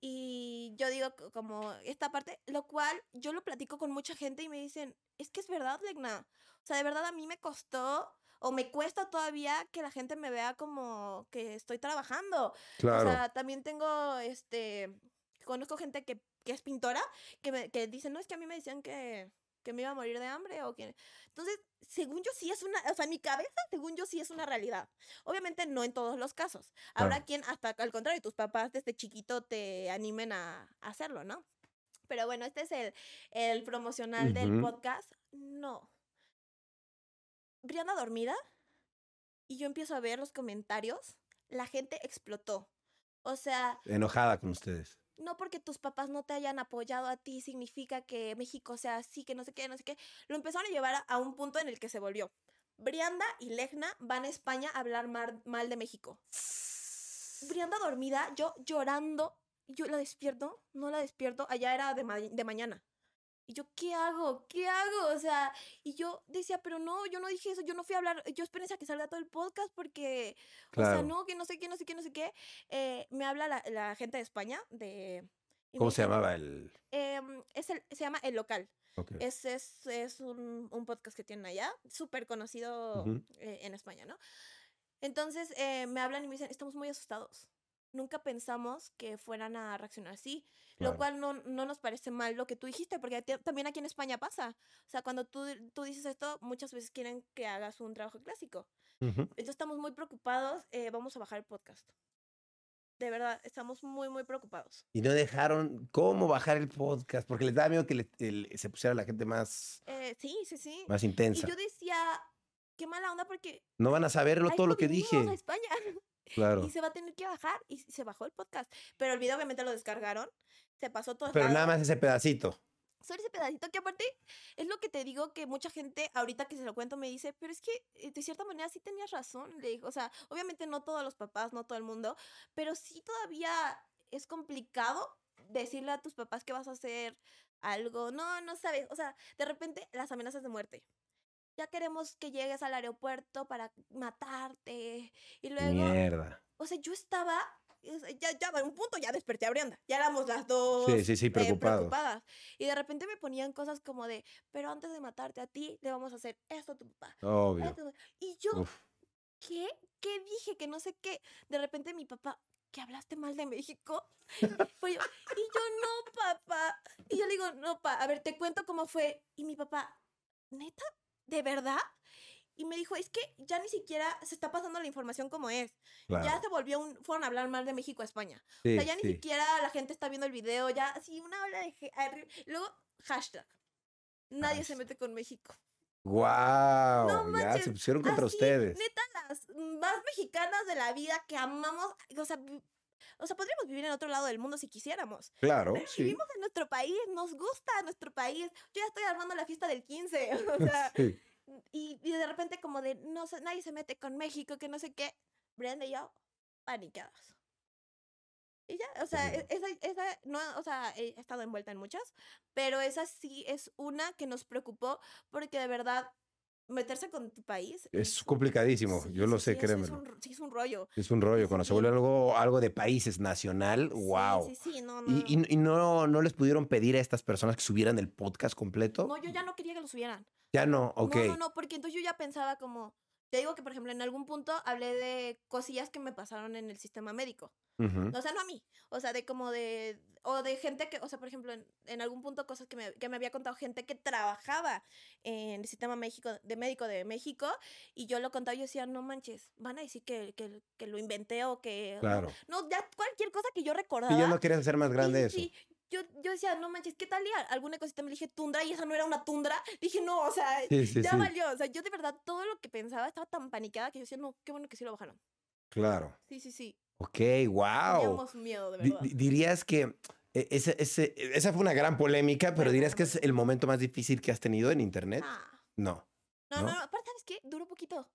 Y yo digo co- como esta parte, lo cual yo lo platico con mucha gente y me dicen, es que es verdad, Legna. O sea, de verdad a mí me costó o me cuesta todavía que la gente me vea como que estoy trabajando. Claro. O sea, también tengo, este, conozco gente que, que es pintora, que, me, que dice, no, es que a mí me decían que, que me iba a morir de hambre o que... Entonces, según yo sí es una, o sea, en mi cabeza, según yo sí es una realidad. Obviamente no en todos los casos. Habrá Claro. quien, hasta al contrario, tus papás desde chiquito te animen a, a hacerlo, ¿no? Pero bueno, este es el, el promocional del podcast. No. Brianda dormida y yo empiezo a ver los comentarios. La gente explotó. O sea, Enojada con ustedes. no porque tus papás no te hayan apoyado a ti significa que México sea así, que no sé qué, no sé qué. Lo empezaron a llevar a, un punto en el que se volvió. Brianda y Legna van a España a hablar mal de México. Brianda dormida, yo llorando, yo la despierto, no la despierto, allá era de, ma- de mañana. Y yo, ¿qué hago? ¿Qué hago? O sea, y yo decía, pero no, yo no dije eso, yo no fui a hablar, yo espérense a que salga todo el podcast porque, o sea, no, que no sé qué, no sé qué, no sé qué. Eh, me habla la, la gente de España, de... ¿Cómo se dice, llamaba el...? em, es el, se llama El Local. Es, es, es un, un podcast que tienen allá, súper conocido eh, en España, ¿no? Entonces eh, me hablan y me dicen, estamos muy asustados. Nunca pensamos que fueran a reaccionar así, Claro. lo cual no, no nos parece mal lo que tú dijiste, porque también aquí en España pasa. O sea, cuando tú, tú dices esto, muchas veces quieren que hagas un trabajo clásico. Ujú. Entonces estamos muy preocupados, eh, vamos a bajar el podcast. De verdad, estamos muy, muy preocupados. Y no dejaron cómo bajar el podcast, porque les daba miedo que le- el- se pusiera la gente más, Eh, sí, sí, sí. más Y intensa. yo decía, qué mala onda porque... No van a saberlo todo lo que dije. a España. Claro. Y se va a tener que bajar. Y se bajó el podcast. Pero el video obviamente lo descargaron. Se pasó todo. Pero nada más ese pedacito. Solo ese pedacito que aparte es lo que te digo que mucha gente ahorita que se lo cuento me dice, pero es que eh, de cierta manera sí tenías razón. Le digo, o sea, obviamente no todos los papás, no todo el mundo, pero sí todavía es complicado decirle a tus papás que vas a hacer algo. No, no sabes. O sea, de repente las amenazas de muerte. Ya queremos que llegues al aeropuerto para matarte. Y luego, Mierda. o sea, yo estaba, ya, ya, a un punto ya desperté a Brianda. Ya éramos las dos Sí, sí, sí, eh, preocupado. preocupadas. Y de repente me ponían cosas como de, pero antes de matarte a ti, le vamos a hacer esto a tu papá. Obvio. esto". Y yo, Uf. ¿qué? ¿Qué dije? Que no sé qué. De repente mi papá, ¿que hablaste mal de México? Yo, y yo, no, papá. Y yo le digo, no, pa, a ver, te cuento cómo fue. Y mi papá, ¿neta? ¿De verdad? Y me dijo, es que ya ni siquiera se está pasando la información como es. Ya se volvió un, fueron a hablar mal de México a España. Sí, O sea, ya ni sí. siquiera la gente está viendo el video, ya así una ola de... Luego, hashtag. Nadie se mete con México. Guau. No ya se pusieron contra Así, ustedes. Neta, las más mexicanas de la vida que amamos, o sea, o sea, podríamos vivir en otro lado del mundo si quisiéramos. Claro, Pero sí. Vivimos en nuestro país, nos gusta nuestro país. Yo ya estoy armando la fiesta del 15, o sea, Sí. y, y de repente como de, no sé, nadie se mete con México, que no sé qué. Brenda y yo, panicadas. Y ya, o sea, e- esa, esa, no, o sea, he estado envuelta en muchas, pero esa sí es una que nos preocupó porque de verdad meterse con tu país Es complicadísimo. sí, Yo lo sé, sí, es- un, sí, es un rollo. Es un rollo. Cuando se vuelve algo, algo de países nacional, wow. Sí, sí, no, no. ¿Y, y, y no, no les pudieron pedir a estas personas que subieran el podcast completo? No, yo ya no quería que lo subieran. Ya no, ok. No, no, no, porque entonces yo ya pensaba como, te digo que por ejemplo en algún punto hablé de cosillas que me pasaron en el sistema médico. Ujú. O sea, no a mí, o sea, de como de, o de gente que, o sea, por ejemplo, en, en algún punto cosas que me, que me había contado gente que trabajaba en el sistema México, de médico de México, y yo lo contaba y yo decía, no manches, van a decir que, que, que lo inventé o que... Claro. No, ya cualquier cosa que yo recordaba. Y ya no querías hacer más grande Sí, eso. sí, Yo, yo decía, no manches, ¿qué tal? Y alguna cosita me dije tundra y esa no era una tundra. Dije, no, o sea, Sí, sí, ya sí. valió. O sea, yo de verdad todo lo que pensaba estaba tan panicada que yo decía, no, qué bueno que sí lo bajaron. Claro. Sí, sí, sí. Ok, wow. Teníamos miedo, de verdad. di- dirías que eh, ese, ese- esa fue una gran polémica, pero dirías que es el momento más difícil que has tenido en internet. Ah. No. No, ¿no? no, aparte, ¿sabes qué? Duró poquito.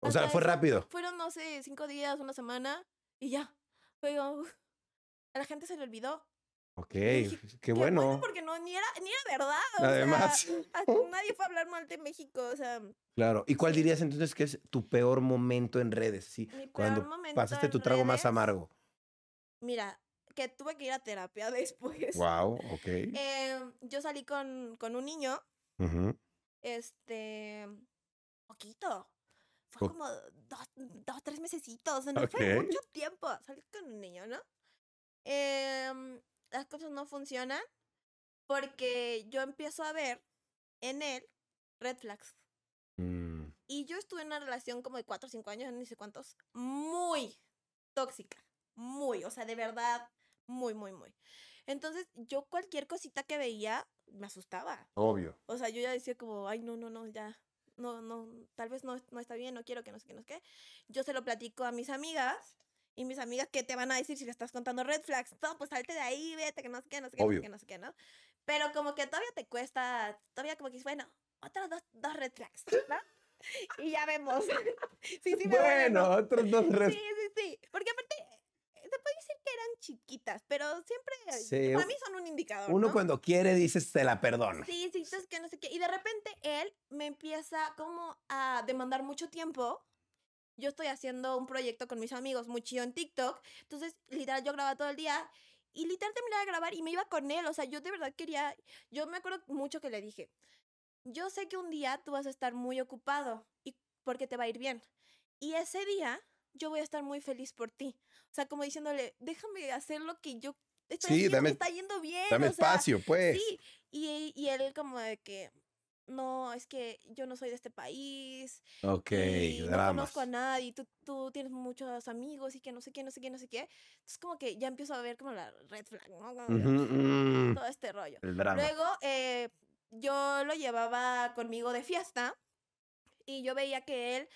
O sea, Hasta fue eso, rápido. Fueron, no sé, cinco días, una semana y ya. Pero uf, a la gente se le olvidó. Ok, dije, qué bueno. Porque no, ni era, ni era verdad. o Además. sea, a- nadie fue a hablar mal de México. O sea, Claro. ¿Y cuál dirías entonces que es tu peor momento en redes? Sí, mi cuando peor momento pasaste tu trago más amargo. Mira, que tuve que ir a terapia después. Wow, ok. Eh, yo salí con, con un niño, este, poquito. Fue O- como dos, dos, tres mesecitos, no fue mucho tiempo. Salí con un niño, ¿no? Em, las cosas no funcionan porque yo empiezo a ver en él red flags. Mm, Y yo estuve en una relación como de cuatro o cinco años, no sé cuántos, muy tóxica, muy, o sea, de verdad, muy, muy, muy. Entonces, yo cualquier cosita que veía me asustaba. obvio. O sea, yo ya decía como, ay, no, no, no, ya, no, no, tal vez no, no está bien, no quiero que no sé qué, no sé qué. Yo se lo platico a mis amigas. Y mis amigas, ¿qué te van a decir si le estás contando red flags? No, pues salte de ahí, vete, que no sé qué, no sé qué, no sé qué, no sé qué, ¿no? Pero como que todavía te cuesta, todavía como que dices, bueno, otras dos, dos red flags, ¿no? Y ya vemos. sí, sí, me bueno, otros dos red Sí, sí, sí. Porque aparte, eh, se puede decir que eran chiquitas, pero siempre, Sí, para mí son un indicador, Uno ¿no? cuando quiere dices te la perdono. Sí, sí, entonces que no sé qué. Y de repente él me empieza como a demandar mucho tiempo. Yo estoy haciendo un proyecto con mis amigos muy chido en TikTok. Entonces, literal, yo grababa todo el día. Y literal terminaba de grabar y me iba con él. O sea, yo de verdad quería. Yo me acuerdo mucho que le dije: Yo sé que un día tú vas a estar muy ocupado y porque te va a ir bien. Y ese día yo voy a estar muy feliz por ti. O sea, como diciéndole, déjame hacer lo que yo estoy Sí, dame- me está yendo bien. Dame o sea, espacio, pues. Sí, y, y él como de que, no, es que yo no soy de este país, Ok, y no dramas. conozco a nadie, tú, tú tienes muchos amigos y que no sé qué, no sé qué, no sé qué. Entonces como que ya empiezo a ver como la red flag, ¿no? Mm, Todo este rollo. el drama. Luego eh, yo lo llevaba conmigo de fiesta y yo veía que él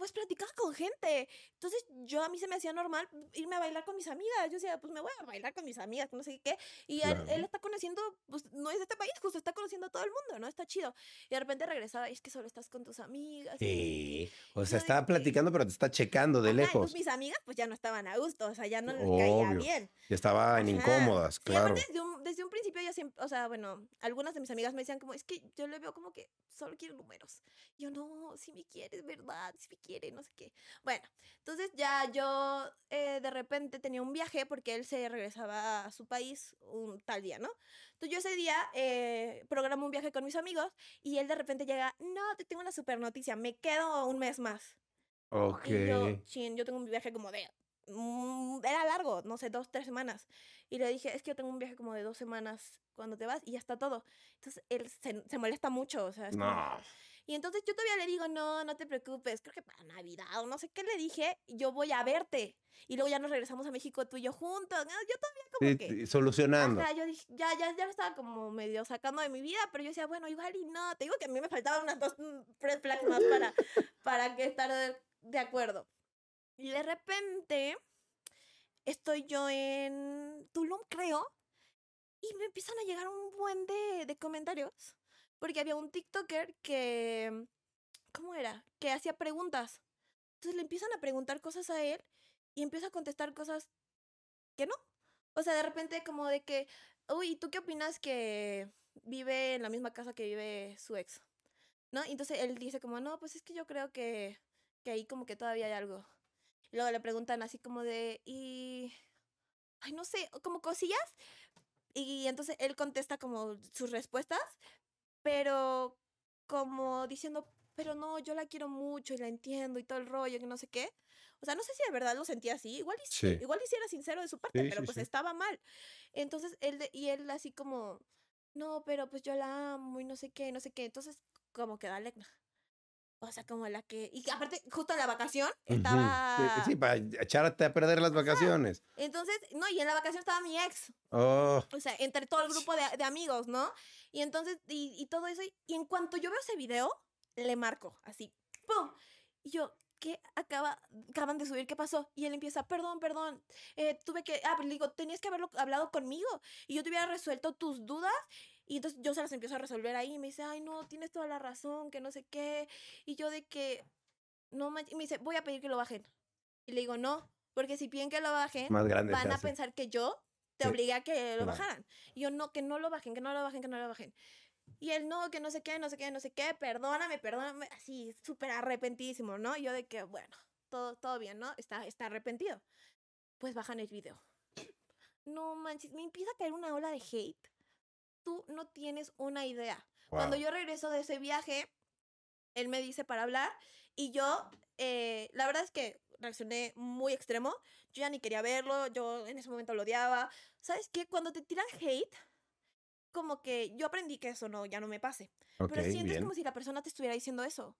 pues platicaba con gente. Entonces yo a mí se me hacía normal irme a bailar con mis amigas. Yo decía, pues me voy a bailar con mis amigas, no sé qué. Y él, Claro. él está conociendo, pues no es de este país, justo está conociendo a todo el mundo, ¿no? Está chido. Y de repente regresaba, y es que solo estás con tus amigas. y no sé qué". Sí. O Yo sea, estaba platicando, pero te está checando de Ajá, lejos. entonces mis amigas pues ya no estaban a gusto, o sea, ya no les caía Obvio. bien. Y estaban Ajá. incómodas, Sí, claro. aparte desde un, desde un principio yo siempre, o sea, bueno, algunas de mis amigas me decían como, es que yo le veo como que solo quiere números. Y yo, no, si me quieres, ¿verdad? Si me quiere, no sé qué. Bueno, entonces ya yo eh, de repente tenía un viaje porque él se regresaba a su país un tal día, ¿no? Entonces yo ese día eh, programo un viaje con mis amigos y él de repente llega, no, te tengo una super noticia, me quedo un mes más. Ok. Y yo, chin, yo tengo un viaje como de. mm, era largo, no sé, dos, tres semanas. Y le dije, es que yo tengo un viaje como de dos semanas cuando te vas y ya está todo. Entonces él se, se molesta mucho, o sea. es como- No. Y entonces yo todavía le digo, no, no te preocupes, creo que para Navidad o no sé qué le dije, yo voy a verte. Y luego ya nos regresamos a México tú y yo juntos. Yo todavía como Sí, que. solucionando. Ajá, yo dije, ya, ya, ya lo estaba como medio sacando de mi vida, pero yo decía, bueno, igual y no. Te digo que a mí me faltaban unas dos mm, red flags más para, para que estar de, de acuerdo. Y de repente estoy yo en Tulum, creo, y me empiezan a llegar un buen de, de comentarios, porque había un TikToker que, ¿cómo era? Que hacía preguntas. Entonces le empiezan a preguntar cosas a él y empieza a contestar cosas que no. O sea, de repente como de que, uy, ¿tú qué opinas que vive en la misma casa que vive su ex? ¿No? Entonces él dice como, no, pues es que yo creo que, que ahí como que todavía hay algo. Y luego le preguntan así como de, y... Ay, no sé, como cosillas. Y entonces él contesta como sus respuestas, pero como diciendo, pero no, yo la quiero mucho y la entiendo y todo el rollo, que no sé qué. O sea, no sé si de verdad lo sentía así. Igual y sí, igual y era sincero de su parte, Sí, pero sí, pues estaba mal. Entonces él, de- y él así como, no, pero pues yo la amo y no sé qué, no sé qué. Entonces, como que dale. O sea, como la que. Y aparte, justo en la vacación estaba. Sí, para echarte a perder las vacaciones. Entonces, no, y en la vacación estaba mi ex. Oh, O sea, entre todo el grupo de, de amigos, ¿no? Y entonces, y, y todo eso. Y en cuanto yo veo ese video, le marco, así, ¡pum! Y yo, ¿qué acaba, acaban de subir? ¿Qué pasó? Y él empieza, perdón, perdón, eh, tuve que, ah, le digo, tenías que haberlo hablado conmigo y yo te hubiera resuelto tus dudas. Y entonces yo se las empiezo a resolver ahí y me dice, ay, no, tienes toda la razón, que no sé qué. Y yo de que, no manches, y me dice, voy a pedir que lo bajen. Y le digo, no, porque si piden que lo bajen, más van a hace. pensar que yo te obligué a que lo bajaran. Y yo, no, que no lo bajen, que no lo bajen, que no lo bajen. Y él, no, que no sé qué, no sé qué, no sé qué, perdóname, perdóname, así, súper arrepentísimo, ¿no? Y yo de que, bueno, todo, todo bien, ¿no? Está, está arrepentido. Pues bajan el video. No manches, me empieza a caer una ola de hate. Tú no tienes una idea. Cuando Wow. yo regreso de ese viaje, él me dice para hablar y yo, eh, la verdad es que reaccioné muy extremo. Yo ya ni quería verlo, yo en ese momento lo odiaba. ¿Sabes qué? Cuando te tiran hate, como que yo aprendí que eso no, ya no me pase. Ok, Pero sientes bien. como si la persona te estuviera diciendo eso.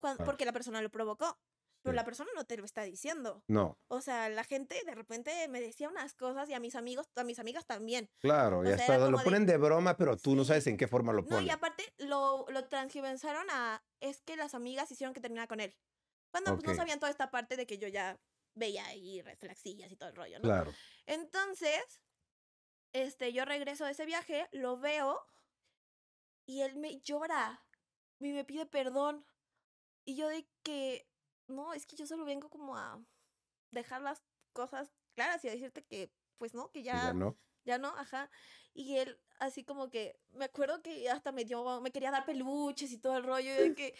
cuan- Claro. Porque la persona lo provocó. Pero Sí. la persona no te lo está diciendo. No, O sea, la gente de repente me decía unas cosas y a mis amigos, a mis amigas también. claro, O ya sea, era Lo de- ponen de broma, pero tú no Sí. sabes en qué forma lo No, ponen. y aparte lo, lo transgiversaron a es que las amigas hicieron que terminara con él. Cuando pues, Ok. no sabían toda esta parte de que yo ya veía ahí reflexillas y todo el rollo, ¿no? Claro. Entonces, este, yo regreso de ese viaje, lo veo y él me llora y me pide perdón. Y yo de que, no, es que yo solo vengo como a dejar las cosas claras y a decirte que, pues no, que y Ya no. ya no, ajá. Y él así como que, me acuerdo que hasta me dio, me quería dar peluches y todo el rollo, y de que,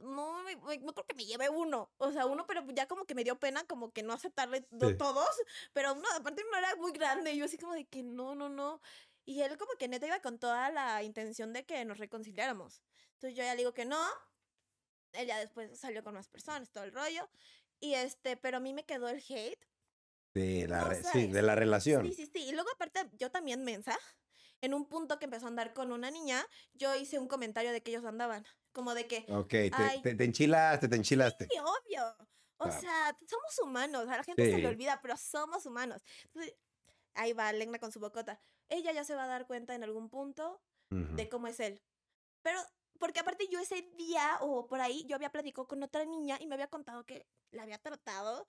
no, me- me- no creo que me lleve uno, o sea, uno, pero ya como que me dio pena como que no aceptarle Sí. todos, pero uno, aparte uno era muy grande, yo así como de que no, no, no. Y él como que neta iba con toda la intención de que nos reconciliáramos. Entonces yo ya le digo que no, él ya después salió con más personas, todo el rollo. Y este, pero a mí me quedó el hate. De la, No re- sí, de la relación. Sí, sí, sí. Y luego aparte, yo también mensa. En un punto que empezó a andar con una niña, yo hice un comentario de que ellos andaban. Como de que, Ok, te, Ay. te- te enchilaste, te enchilaste. sí, obvio. O Claro. sea, somos humanos. A la gente se Sí. le olvida, pero somos humanos. Entonces, ahí va Legna con su bocota. Ella ya se va a dar cuenta en algún punto Ujú. de cómo es él. Pero, porque aparte yo ese día o por ahí, yo había platicado con otra niña y me había contado que la había tratado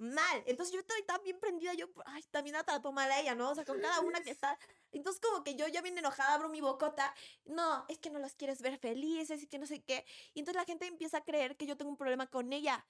mal. Entonces yo estoy tan bien prendida, yo, ay, también la trató mal a ella, ¿no? O sea, con cada una que está. Entonces como que yo ya bien enojada abro mi bocota, no, es que no las quieres ver felices y que no sé qué. Y entonces la gente empieza a creer que yo tengo un problema con ella.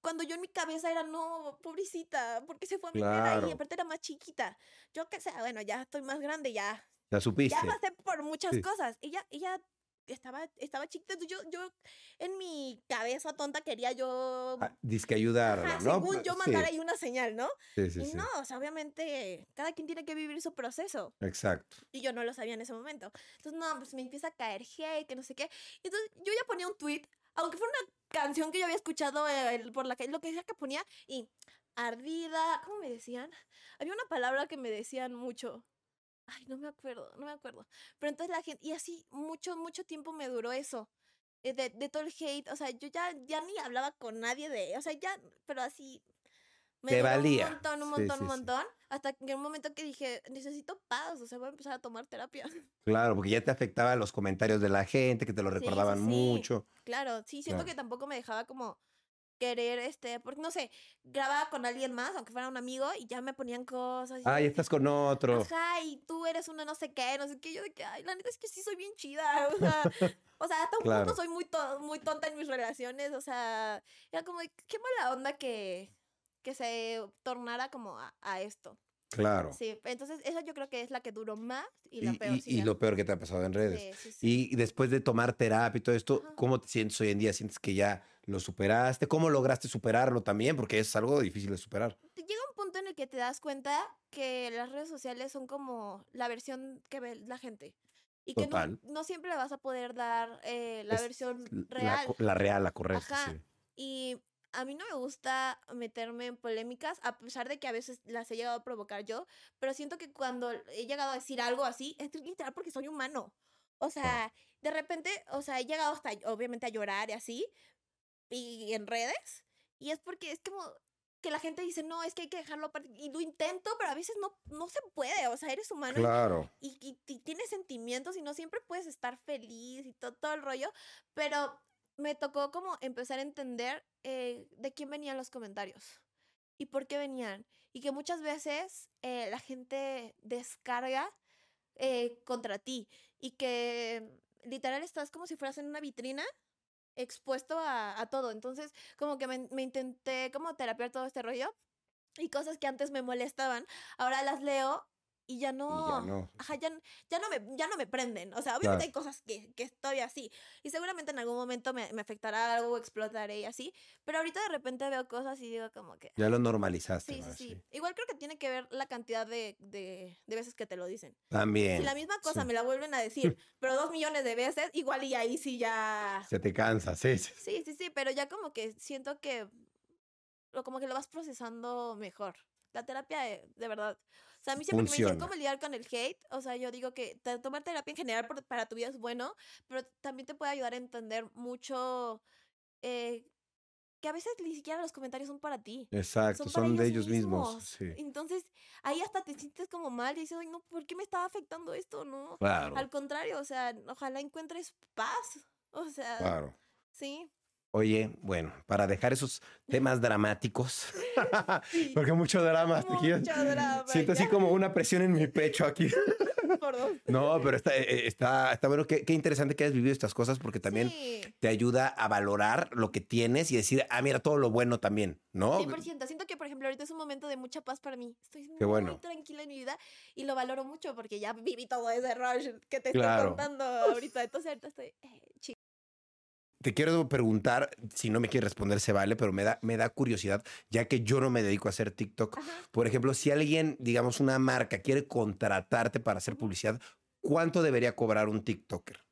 Cuando yo en mi cabeza era, no, pobrecita, porque se fue a meter ahí, Claro. aparte era más chiquita. Yo que sé, bueno, ya estoy más grande, ya, Ya supiste. ya pasé por muchas Sí. cosas. Ella, ella estaba, estaba chiquita. entonces Yo, yo en mi cabeza tonta quería yo. Ah, Disque ayudarla, ¿no? según yo Sí, mandar ahí una señal, ¿no? Sí, sí, y no, o sea, obviamente cada quien tiene que vivir su proceso. Exacto. Y yo no lo sabía en ese momento. Entonces, no, pues me empieza a caer hate, que no sé qué. Entonces, yo ya ponía un tweet, aunque fuera una canción que yo había escuchado eh, por la que lo que sea que ponía, y ardida, ¿cómo me decían? Había una palabra que me decían mucho. Ay, no me acuerdo, no me acuerdo. Pero entonces la gente, y así mucho, mucho tiempo me duró eso. eh, De, de todo el hate, o sea, yo ya, ya ni hablaba con nadie de, o sea, ya, pero así. Me Te valía. Un montón, un montón, sí, un sí. montón. Hasta que en un momento que dije, necesito paz, o sea, voy a empezar a tomar terapia. Claro, porque ya te afectaban los comentarios de la gente, que te lo recordaban mucho. Claro, sí, siento Claro. que tampoco me dejaba como querer, este, porque no sé, grababa con alguien más, aunque fuera un amigo, y ya me ponían cosas. y Ah, yo ya de estás con otro. Ajá, y tú eres una no sé qué, no sé qué. Yo de que, ay, la neta es que sí soy bien chida. O sea, o sea hasta un Claro. punto soy muy, to- muy tonta en mis relaciones. O sea, era como, de, qué mala onda que, que se tornara como a, a esto. Claro. Sí, entonces esa yo creo que es la que duró más y Y, la peor. y- lo peor que te ha pasado en redes. Sí, sí, sí. Y después de tomar terapia y todo esto, Ajá. ¿cómo te sientes hoy en día? ¿Sientes que ya lo superaste? ¿Cómo lograste superarlo también? Porque es algo difícil de superar. Llega un punto en el que te das cuenta que las redes sociales son como la versión que ve la gente. Y que no, no siempre le vas a poder dar eh, la Es versión real. la real, la correcta, Ajá. Y a mí no me gusta meterme en polémicas, a pesar de que a veces las he llegado a provocar yo, pero siento que cuando he llegado a decir algo así, es literal porque soy humano. O sea, de repente, o sea, he llegado hasta, obviamente, a llorar y así, y en redes, y es porque es como que la gente dice, no, es que hay que dejarlo aparte, y lo intento, pero a veces no, no se puede, o sea, eres humano y- Claro. y, y- y tienes sentimientos y no siempre puedes estar feliz y to- todo el rollo, pero me tocó como empezar a entender eh, de quién venían los comentarios y por qué venían. Y que muchas veces eh, la gente descarga eh, contra ti y que literal estás como si fueras en una vitrina expuesto a, todo. Entonces, como que me, me intenté como terapiar todo este rollo y cosas que antes me molestaban, ahora las leo y ya no, ya no. Ajá, ya, ya no me, ya no me prenden. O sea, obviamente Claro. hay cosas que, que estoy así. Y seguramente en algún momento me, me afectará algo, explotaré y así. Pero ahorita de repente veo cosas y digo como que... Ya lo normalizaste. Sí, sí, sí. Igual creo que tiene que ver la cantidad de, de, de veces que te lo dicen. También. Si la misma cosa sí. me la vuelven a decir, pero dos millones de veces, igual y ahí sí ya... Se te cansa, sí, sí. Sí, sí, pero ya como que siento que como que lo vas procesando mejor. La terapia, de, de verdad. O sea, a mí siempre que me dicen Funciona. cómo lidiar con el hate, o sea, yo digo que tomar terapia en general por- para tu vida es bueno, pero también te puede ayudar a entender mucho eh, que a veces ni siquiera los comentarios son para ti. Exacto, Son, de ellos mismos. Sí. Entonces, ahí hasta te sientes como mal y dices, ay, no, ¿por qué me estaba afectando esto? No. Claro, Al contrario, o sea, ojalá encuentres paz. O sea, claro. sí. Oye, bueno, para dejar esos temas dramáticos, porque mucho drama. te quiero- Mucho drama. Siento así como una presión en mi pecho aquí. No, pero está, eh, está, está bueno. Qué, qué interesante que hayas vivido estas cosas porque también Sí. te ayuda a valorar lo que tienes y decir, ah, mira, todo lo bueno también, ¿no? 100%. Siento que, por ejemplo, ahorita es un momento de mucha paz para mí. Estoy muy bueno. tranquila en mi vida y lo valoro mucho porque ya viví todo ese rush que te Claro. estoy contando ahorita. Entonces, ahorita estoy eh. Te quiero preguntar, si no me quieres responder, se vale, pero me da, me da curiosidad, ya que yo no me dedico a hacer TikTok. Ajá. Por ejemplo, si alguien, digamos, una marca quiere contratarte para hacer publicidad, ¿cuánto debería cobrar un TikToker?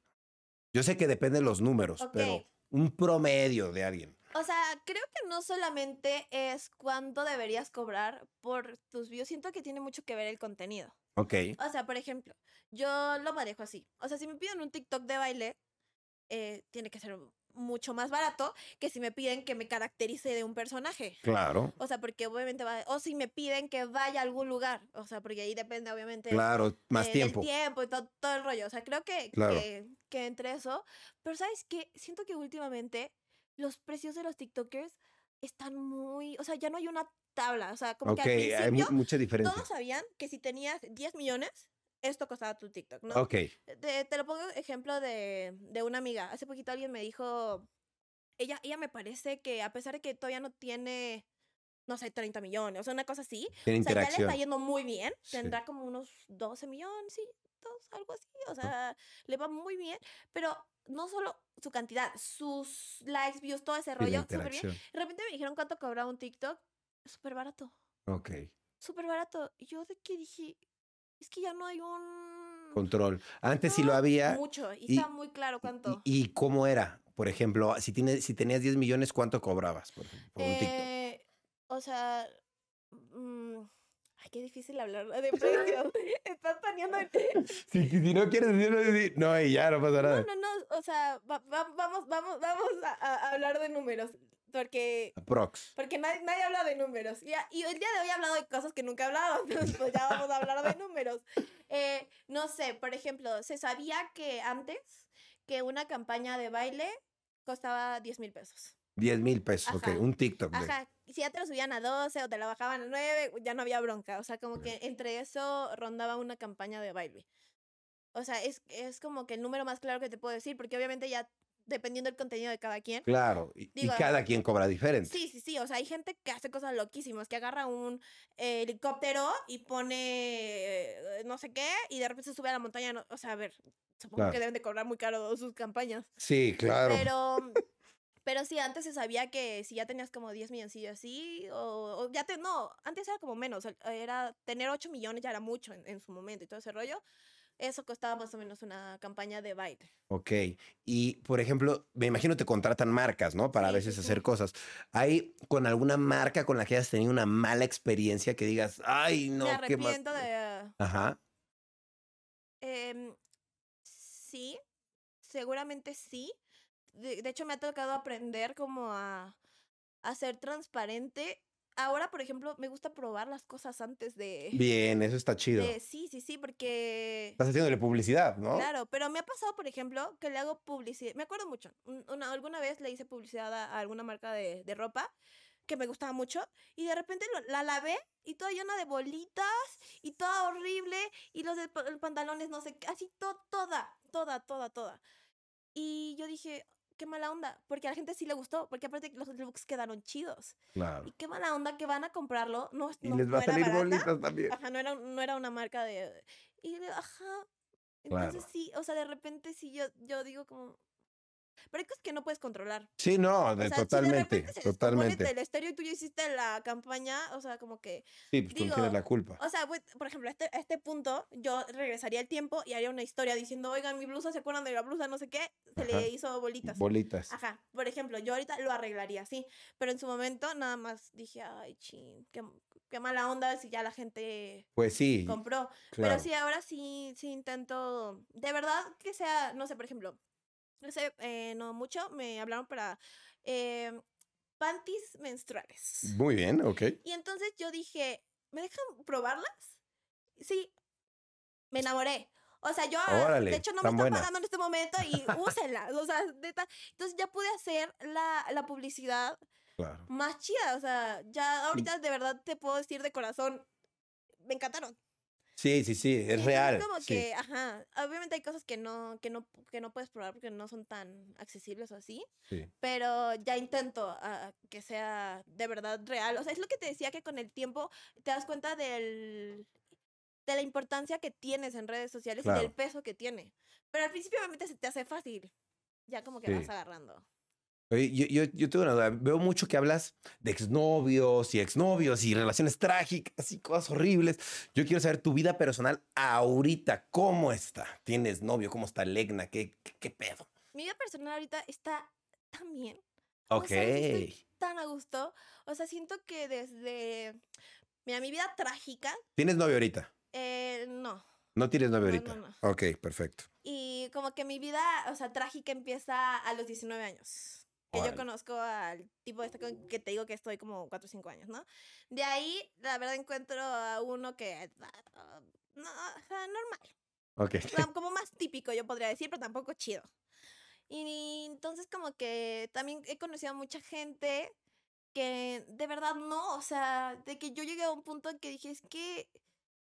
Yo sé que depende de los números, pero un promedio de alguien. O sea, creo que no solamente es cuánto deberías cobrar por tus views, siento que tiene mucho que ver el contenido. Ok. O sea, por ejemplo, yo lo manejo así. O sea, si me piden un TikTok de baile, eh, tiene que ser mucho más barato que si me piden que me caracterice de un personaje. Claro. O sea, porque obviamente va, o si me piden que vaya a algún lugar, o sea, porque ahí depende obviamente Claro, más eh, tiempo. el tiempo y todo, todo el rollo. O sea, creo que, Claro. que, que entre eso, pero ¿sabes qué? Siento que últimamente los precios de los TikTokers están muy, o sea, ya no hay una tabla, o sea, como que al hay principio mucha diferencia. todos sabían que si tenías 10 millones, esto costaba tu TikTok, ¿no? Ok. Te, te lo pongo ejemplo de, de una amiga. Hace poquito alguien me dijo, ella, ella me parece que a pesar de que todavía no tiene, no sé, 30 millones, o sea, una cosa así, Tiene o sea, ya le está yendo muy bien, Sí. tendrá como unos 12 millones, sí, algo así, o sea, le va muy bien, pero no solo su cantidad, sus likes, views, todo ese rollo, súper bien. De repente me dijeron cuánto cobraba un TikTok, súper barato, Ok. súper barato. Yo de que dije, es que ya no hay un... Control. Antes sí lo No, había. Mucho, y, y- está muy claro cuánto. ¿Y, cómo era? Por ejemplo, si, tienes, si tenías 10 millones, ¿cuánto cobrabas por, un TikTok? Eh, o sea, mm, ay, qué difícil hablar de precios. Estás poniendo... en- Si, si no quieres decirlo, no, y ya no pasa No, nada. no, no, o sea, va- va- vamos, vamos, vamos a, a hablar de números, porque... Prox. Porque nadie, nadie habla de números. Y, y el día de hoy he hablado de cosas que nunca he hablado. Entonces, pues ya vamos a hablar de números. Eh, no sé, por ejemplo, se sabía que antes que una campaña de baile costaba 10 mil pesos. 10 mil pesos, ok. Ajá. Un TikTok. de- Ajá, si ya te lo subían a 12 o te la bajaban a 9, ya no había bronca. O sea, como Ok. que entre eso rondaba una campaña de baile. O sea, es, es como que el número más claro que te puedo decir, porque obviamente ya dependiendo del contenido de cada quien. Claro. Y, y Digo, cada quien cobra diferente. Sí, sí, sí. O sea, hay gente que hace cosas loquísimas, que agarra un eh, helicóptero y pone eh, no sé qué y de repente se sube a la montaña. no- o sea, a ver, supongo Claro. que deben de cobrar muy caro sus campañas. Sí, claro. Pero, pero sí, antes se sabía que si ya tenías como 10 milloncillos así, o, o ya te, no, antes era como menos, era tener 8 millones ya era mucho en, en su momento y todo ese rollo. Eso costaba más o menos una campaña de baile. Ok. Y, por ejemplo, me imagino te contratan marcas, ¿no? Para a veces sí, hacer cosas. ¿Hay con alguna marca con la que hayas tenido una mala experiencia que digas, ay, no, Me qué mal"? arrepiento de... Ajá. Em, sí, seguramente sí. De, de hecho, me ha tocado aprender como a, a ser transparente. Ahora, por ejemplo, me gusta probar las cosas antes de... Bien, eso está chido. de- sí, sí, sí, porque... Estás haciéndole publicidad, ¿no? Claro, pero me ha pasado, por ejemplo, que le hago publicidad. Me acuerdo mucho. un- Una, alguna vez le hice publicidad a, a alguna marca de, de ropa que me gustaba mucho y de repente lo- la lavé y toda llena de bolitas y toda horrible y los de pa- pantalones, no sé, así to- toda, toda, toda, toda. Y yo dije, qué mala onda, porque a la gente sí le gustó, porque aparte los looks quedaron chidos. Claro. Y qué mala onda que van a comprarlo. No, Y no- les no va a salir barata. bolitas también. Ajá, no era, no era una marca de... Y ajá. Entonces Claro. sí, o sea, de repente sí yo, yo digo como... Pero hay cosas que no puedes controlar. Sí, no, O de- sea, si de totalmente, totalmente. el estéreo y tú ya hiciste la campaña, o sea, como que... Sí, pues tú digo, tienes la culpa. O sea, pues, por ejemplo, a este, a este punto yo regresaría el tiempo y haría una historia diciendo, oigan, mi blusa, ¿se acuerdan de la blusa? No sé qué. Se Ajá. le hizo bolitas. Bolitas. Ajá, por ejemplo, yo ahorita lo arreglaría así, pero en su momento nada más dije, ay, chin, qué, qué mala onda si ya la gente Pues sí, compró. claro. Pero sí, ahora sí, sí intento, de verdad que sea, no sé, por ejemplo, no sé, eh, no mucho, me hablaron para eh, panties menstruales. Muy bien, ok. Y entonces yo dije, ¿me dejan probarlas? Sí, me enamoré. O sea, yo, ah, Órale, de hecho, no me están pagando en este momento y úsenlas. O sea, neta. Entonces ya pude hacer la, la publicidad Claro. más chida. O sea, ya ahorita de verdad te puedo decir de corazón, me encantaron. Sí, sí, sí, es real. como sí. que, ajá, obviamente hay cosas que no, que no, que no puedes probar porque no son tan accesibles o así, sí. pero ya intento ah, que sea de verdad real. O sea, es lo que te decía que con el tiempo te das cuenta del de la importancia que tienes en redes sociales y Claro. del peso que tiene. Pero al principio obviamente se te hace fácil. Ya como que Sí. vas agarrando. Oye, yo, yo, yo tengo una duda. Veo mucho que hablas de exnovios y exnovios y relaciones trágicas y cosas horribles. Yo quiero saber tu vida personal ahorita. ¿Cómo está? ¿Tienes novio? ¿Cómo está Legna? ¿Qué, qué, qué pedo? Mi vida personal ahorita está tan bien. No Ok. estoy tan a gusto. O sea, siento que desde. Mira, mi vida trágica, ¿Tienes novio ahorita? eh, no. No tienes novio No, ahorita. no, Ok, perfecto. Y como que mi vida, o sea, trágica empieza a los 19 años. Que yo conozco al tipo este que te digo que estoy como 4 o 5 años, ¿no? De ahí, la verdad, encuentro a uno que. ah, No, o sea, normal. Ok. o sea, como más típico, yo podría decir, pero tampoco chido. Y entonces, como que también he conocido a mucha gente que de verdad no, o sea, de que yo llegué a un punto en que dije, es que,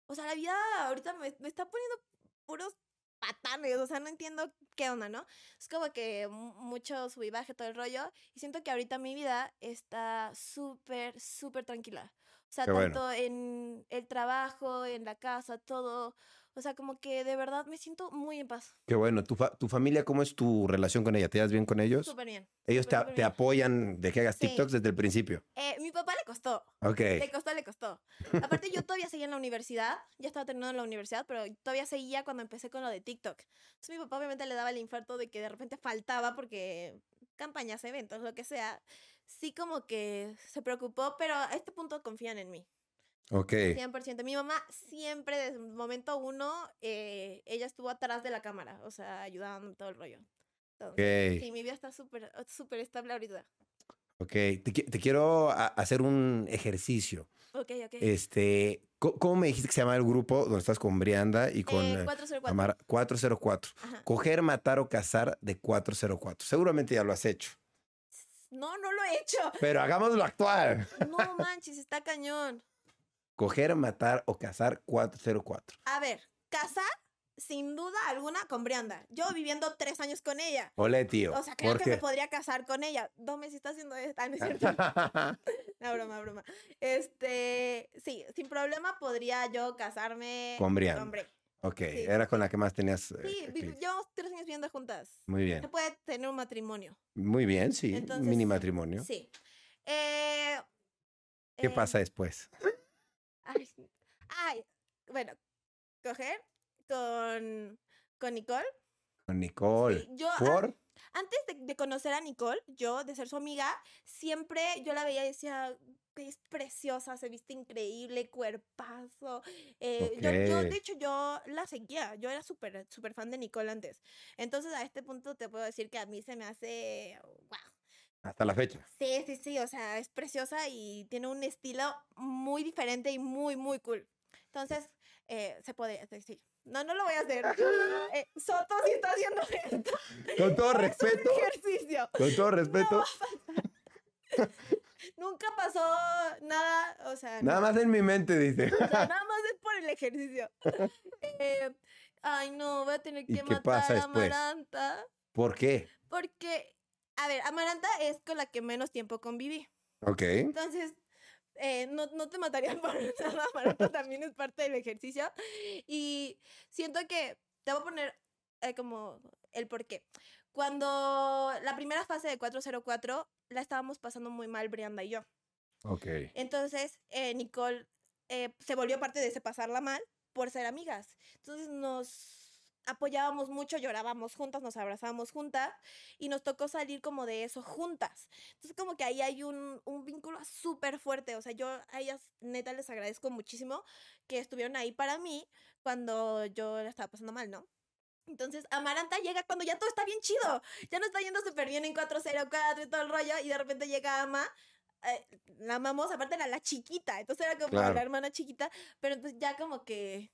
o sea, la vida ahorita me, me está poniendo puros patanes, o sea, no entiendo qué onda, ¿no? Es como que mu- mucho sub y baje todo el rollo, y siento que ahorita mi vida está súper, súper tranquila. O sea, Qué bueno. tanto en el trabajo, en la casa, todo. O sea, como que de verdad me siento muy en paz. Qué bueno. ¿Tu, fa- tu familia, cómo es tu relación con ella? ¿Te das bien con ellos? Súper bien. Ellos te, te apoyan de que hagas Sí. TikToks desde el principio. Eh, mi papá le costó. Ok. Le costó, le costó. Aparte, yo todavía seguía en la universidad. Ya estaba terminando la universidad, pero todavía seguía cuando empecé con lo de TikTok. Entonces, mi papá obviamente le daba el infarto de que de repente faltaba porque campañas, eventos, lo que sea. Sí, como que se preocupó, pero a este punto confían en mí. Ok. 100%. Mi mamá siempre, desde el momento uno, eh, ella estuvo atrás de la cámara, o sea, ayudándome todo el rollo. Entonces, Ok. Sí, mi vida está súper, súper estable ahorita. Ok. Te, te quiero hacer un ejercicio. Ok, ok. Este, ¿cómo me dijiste que se llama el grupo donde estás con Brianda y con Eh, eh, 404. Amara? 404. Ajá. Coger, matar o cazar de 404. Seguramente ya lo has hecho. No, no lo he hecho. Pero hagámoslo actual. No manches, está cañón. Coger, matar o cazar 404. A ver, casar, sin duda alguna, con Brianda. Yo viviendo tres años con ella. Ole, tío. O sea, creo ¿Por que me podría casar con ella. Dome, si está haciendo esto. Ah, no es cierto. No, broma, broma. Este, sí, sin problema podría yo casarme Con Brianda. hombre. ok, Sí, era con la que más tenías. eh, Sí, llevamos tres años viviendo juntas. Muy Se bien. puede tener un matrimonio. Muy bien, sí. Entonces, mini matrimonio. Sí. Eh, ¿Qué eh, pasa después? Ay, ay, bueno, coger con, con Nicole. Con Nicole. Sí, yo, an- ¿Por? antes de, de conocer a Nicole, yo, de ser su amiga, siempre yo la veía y decía que es preciosa, se viste increíble, cuerpazo. eh, yo, yo, de hecho, yo la seguía, yo era súper, súper fan de Nicole antes. Entonces, a este punto te puedo decir que a mí se me hace, wow. Hasta la fecha. Sí, sí, sí, o sea, es preciosa y tiene un estilo muy diferente y muy, muy cool. Entonces, eh, se puede decir. No, no lo voy a hacer. Eh, Soto sí está haciendo esto. Con todo Es un respeto. ejercicio. Con todo respeto. Nunca pasó nada, o sea, Nada más en mi mente, dice. o sea, nada más es por el ejercicio. Eh, ay, no, voy a tener ¿Y que qué matar pasa a después? Amaranta. ¿Por qué? Porque, a ver, Amaranta es con la que menos tiempo conviví. Ok. Entonces, eh, no, no te mataría por nada, Amaranta también es parte del ejercicio. Y siento que te voy a poner eh, como el por qué. Cuando la primera fase de 404 la estábamos pasando muy mal Brianda y yo. Ok. Entonces, eh, Nicole eh, se volvió parte de ese pasarla mal por ser amigas. Entonces nos apoyábamos mucho, llorábamos juntas, nos abrazábamos juntas y nos tocó salir como de eso juntas. Entonces como que ahí hay un, un vínculo súper fuerte. O sea, yo a ellas neta les agradezco muchísimo que estuvieron ahí para mí cuando yo la estaba pasando mal, ¿no? Entonces, Amaranta llega cuando ya todo está bien chido. Ya no está yendo súper bien en 404 y todo el rollo. Y de repente llega Ama. eh, la amamos, aparte era la chiquita. Entonces era como Claro. la hermana chiquita. Pero entonces ya como que.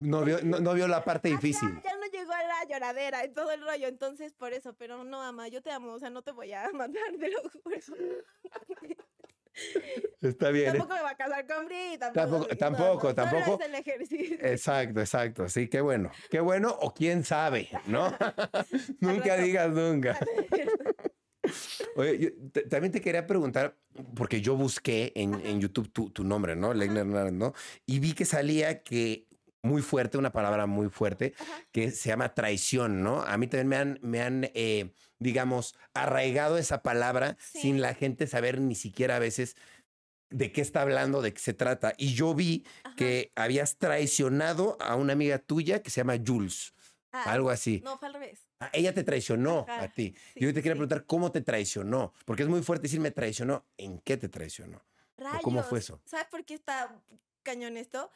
No vio, no, no vio la parte Ajá, difícil. Ya no llegó a la lloradera y todo el rollo. Entonces, por eso. Pero no, Ama, yo te amo. O sea, no te voy a matar, te lo juro. Está bien. ¿eh? tampoco me va a casar con Bri. Tampoco, Tampoco- no, no, tampoco, tampoco. el ejercicio. Exacto, exacto. Sí, qué bueno. Qué bueno o quién sabe, ¿no? nunca digas nunca. Oye, yo también te quería preguntar, porque yo busqué en, en YouTube tu, tu nombre, ¿no? Legner Hernández, ¿no? Y vi que salía que muy fuerte, una palabra muy fuerte, Ajá. que se llama traición, ¿no? A mí también me han, me han eh, digamos, arraigado esa palabra Sí. sin la gente saber ni siquiera a veces de qué está hablando, de qué se trata. Y yo vi Ajá. que habías traicionado a una amiga tuya que se llama Jules, Ah, algo así. No, fue al revés. Ah, ella te traicionó Ajá, a ti. sí, Yo te quería sí. preguntar cómo te traicionó, porque es muy fuerte decir me traicionó. ¿En qué te traicionó? Rayos. cómo fue eso? ¿Sabes por qué está cañón esto?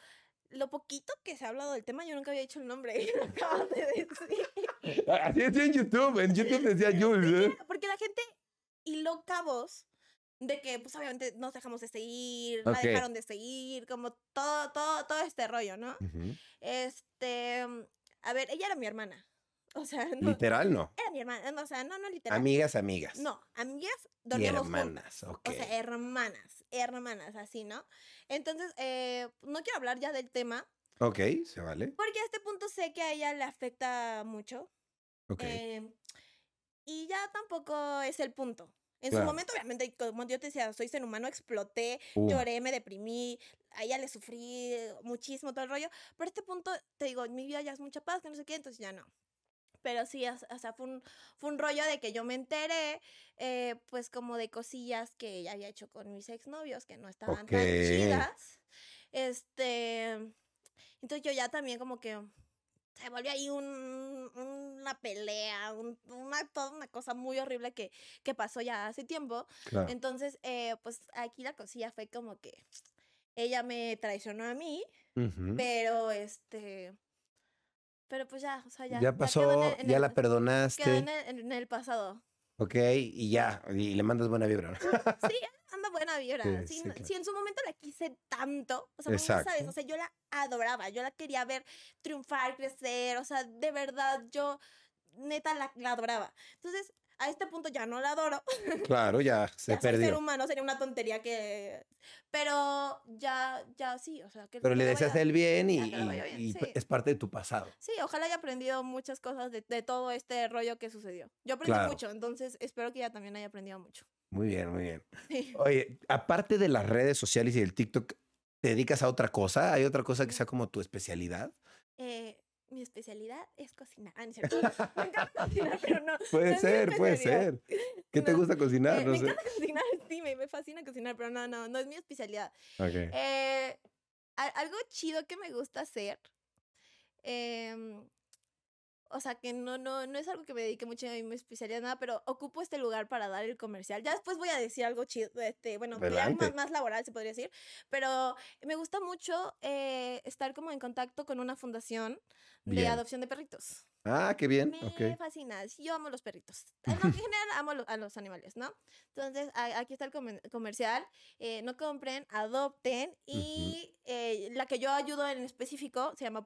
Lo poquito que se ha hablado del tema, yo nunca había dicho el nombre. y lo de decir. Así decía en YouTube. En YouTube decía Jules. ¿eh? Porque la gente hiló cabos de que, pues obviamente nos dejamos de seguir, Ok. la dejaron de seguir, como todo, todo, todo este rollo, ¿no? Este, a ver, ella era mi hermana. O sea, no, Literal, no. era mi hermana, no, o sea, no, no literal. Amigas, amigas. No, amigas y dormíamos juntas. hermanas. Ok. O sea, hermanas, hermanas, así, ¿no? Entonces, eh, no quiero hablar ya del tema, ok, se vale. porque a este punto sé que a ella le afecta mucho. Ok. eh, y ya tampoco es el punto. En Claro. su momento, obviamente, como yo te decía, soy ser humano, exploté, Uh, lloré, me deprimí, a ella le sufrí muchísimo todo el rollo. Pero a este punto, te digo, mi vida ya es mucha paz, que no sé qué, entonces ya no. Pero sí, o sea, fue un, fue un rollo de que yo me enteré, eh, pues como de cosillas que ella había hecho con mis exnovios que no estaban tan Ok. chidas. Este, entonces yo ya también como que se volvió ahí un, una pelea, un- una, toda una cosa muy horrible que, que pasó ya hace tiempo. claro. Entonces, eh, pues aquí la cosilla fue como que ella me traicionó a mí, pero este. Pero pues ya, o sea, ya. Ya quedó pasó, en el- en ya el- la Quedó perdonaste. en el, en el pasado. Ok, y ya. Y le mandas buena vibra. ¿no? Sí, anda buena vibra. Sí, Sí, claro. si en su momento la quise tanto, o sea, no sabes, o sea, yo la adoraba, yo la quería ver triunfar, crecer, o sea, de verdad, yo neta la, la adoraba. Entonces, a este punto ya no la adoro. Claro, ya se ya soy ser perdió. humano, sería una tontería que... Pero ya, ya sí, o sea, que... Pero le deseas el bien y, bien, sí. es parte de tu pasado. Sí, ojalá haya aprendido muchas cosas de, de todo este rollo que sucedió. Yo aprendí Claro. mucho, entonces espero que ella también haya aprendido mucho. Muy bien, muy bien. Sí. Oye, aparte de las redes sociales y del TikTok, ¿te dedicas a otra cosa? ¿Hay otra cosa que Mm. sea como tu especialidad? Eh, mi especialidad es cocinar. Ah, no. Me encanta cocinar, pero no. Puede no ser, puede ser. ¿Qué te gusta cocinar? eh, no me sé. encanta cocinar, sí, me, me fascina cocinar, pero no, no, no es mi especialidad. Ok. Eh, algo chido que me gusta hacer, em, o sea, que no, no, no es algo que me dedique mucho a mi especialidad, nada, pero ocupo este lugar para dar el comercial. Ya después voy a decir algo chido, este, bueno, ya más, más laboral se podría decir, pero me gusta mucho eh, estar como en contacto con una fundación de Bien. adopción de perritos. Ah, qué bien. Me Ok. fascina. sí, Yo amo los perritos. En general amo lo- a los animales, ¿no? Entonces, a- aquí está el comen- comercial. eh, no compren, adopten. Y eh, la que yo ayudo en específico se llama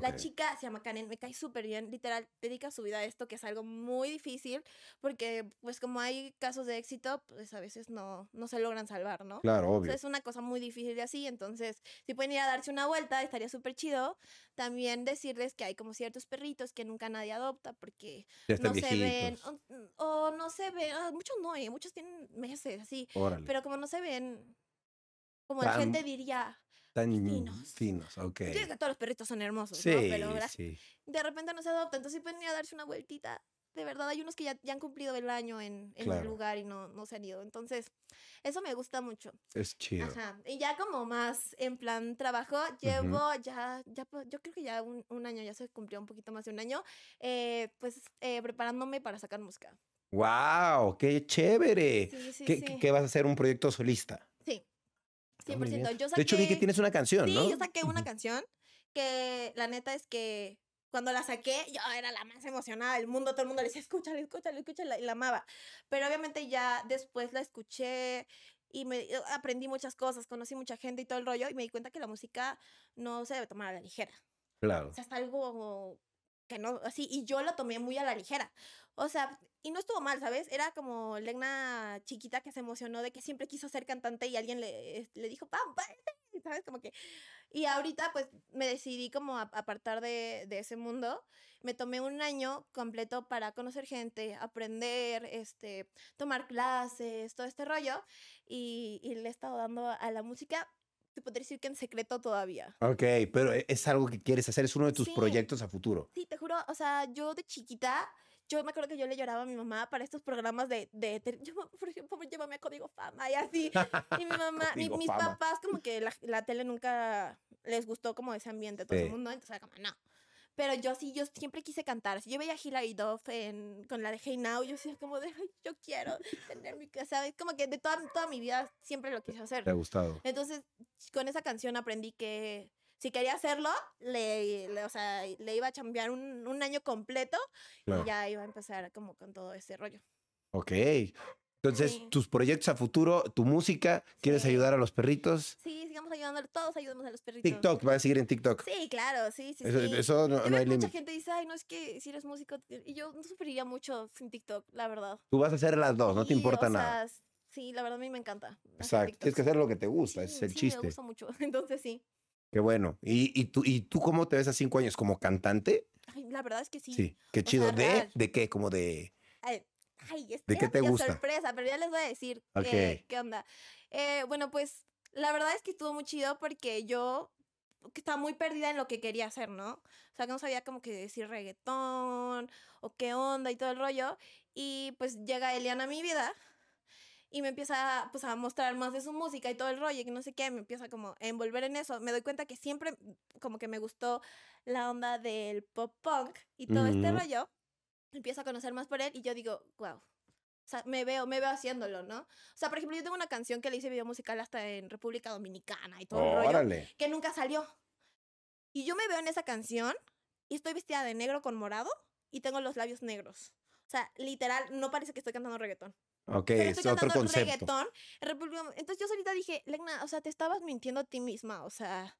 La chica se llama Karen, me cae súper bien. Literal, dedica su vida a esto, que es algo muy difícil. Porque, pues, como hay casos de éxito, pues a veces no, no se logran salvar, ¿no? Claro, obvio. sea, es una cosa muy difícil de así, entonces si pueden ir a darse una vuelta, estaría súper chido. También decirles que hay como ciertos perritos que nunca nadie adopta porque no se ven, o, o no se ven, ah, muchos no, eh, muchos tienen meses así, Órale. pero como no se ven, como la gente diría, Tan finos. finos, ok. yo digo que todos los perritos son hermosos, Sí, ¿no? Pero sí. de repente no se adopta, entonces pueden ir a darse una vueltita. De verdad, hay unos que ya, ya han cumplido el año en, en el lugar y no, no se han ido. Entonces, eso me gusta mucho. Es chido. Ajá. Y ya como más en plan trabajo, llevo ya, ya, pues, yo creo que ya un, un año, ya se cumplió un poquito más de un año, eh, pues eh, preparándome para sacar música. ¡Wow! ¡Qué chévere! Sí, sí, ¿Qué, sí. qué vas a hacer? ¿Un proyecto solista? Sí, Ah, muy 100%. bien. Yo saqué, De hecho, vi que tienes una canción, sí, ¿no? yo saqué una canción que la neta es que cuando la saqué, yo era la más emocionada del mundo, todo el mundo le decía, escúchala, escúchala, escúchala, y la amaba. Pero obviamente ya después la escuché y me eh, aprendí muchas cosas, conocí mucha gente y todo el rollo, y me di cuenta que la música no se debe tomar a la ligera. Claro. O sea, es algo que no, así, y yo la tomé muy a la ligera. O sea, y no estuvo mal, ¿sabes? Era como Legna chiquita que se emocionó de que siempre quiso ser cantante y alguien le, le dijo, ¡pam, vete", ¿sabes? Como que... Y ahorita pues me decidí como a- apartar de, de ese mundo. Me tomé un año completo para conocer gente, aprender, este, tomar clases, todo este rollo. Y, y le he estado dando a la música, te podría decir que en secreto todavía. Ok, pero e- es algo que quieres hacer, es uno de tus Sí. proyectos a futuro. Sí, te juro, o sea, yo de chiquita, yo me acuerdo que yo le lloraba a mi mamá para estos programas de, de, de- yo, por ejemplo, llévame a Código Fama y así. Y mi mamá, mi- mis Fama. papás como que la, la tele nunca les gustó como ese ambiente, todo Sí. el mundo, entonces como, no. Pero yo sí, yo siempre quise cantar. Si yo veía a Hilary Duff en, con la de Hey Now, yo decía como de, "Ay, yo quiero tener mi casa. ¿sabes? Como que de toda, toda mi vida siempre lo quise hacer. ¿Te ha gustado? Entonces, con esa canción aprendí que si quería hacerlo, le, le- o sea, le iba a chambear un, un año completo Claro. y ya iba a empezar como con todo ese rollo. Ok. Entonces, Sí. tus proyectos a futuro, tu música, ¿quieres Sí. ayudar a los perritos? Sí, sigamos ayudando, todos ayudamos a los perritos. TikTok, vas a seguir en TikTok. Sí, claro, sí, sí, Eso, sí. eso no, no hay mucha límite. gente dice, ay, no es que si eres músico, te-". y yo no sufriría mucho sin TikTok, la verdad. Tú vas a hacer las dos, no te importa o nada. sea, sí, la verdad a mí me encanta. Exacto. Tienes que hacer lo que te gusta, es el chiste. me gusta mucho, entonces sí. Qué bueno. ¿Y, y, tú, ¿Y tú cómo te ves a cinco años? ¿Como cantante? Ay, la verdad es que sí. Sí. Qué O chido. sea, ¿De? real. ¿De qué? Como de. Ay, ay, es ¿De qué te gusta? sorpresa, pero ya les voy a decir eh, qué onda. Eh, bueno, pues la verdad es que estuvo muy chido porque yo estaba muy perdida en lo que quería hacer, ¿no? O sea, que no sabía como que decir reggaetón o qué onda y todo el rollo. Y pues llega Eliana a mi vida y me empieza pues, a mostrar más de su música y todo el rollo y que no sé qué, me empieza como a envolver en eso. Me doy cuenta que siempre como que me gustó la onda del pop punk y todo este Ujú. rollo. Empiezo a conocer más por él y yo digo, wow. O sea, me veo, me veo haciéndolo, ¿no? O sea, por ejemplo, yo tengo una canción que le hice video musical hasta en República Dominicana y todo el rollo Órale. que nunca salió. Y yo me veo en esa canción y estoy vestida de negro con morado y tengo los labios negros. O sea, literal, no parece que estoy cantando reggaetón. Ok, Pero es estoy otro cantando concepto. reggaetón Entonces yo solita dije, Legna, o sea, te estabas mintiendo a ti misma. O sea,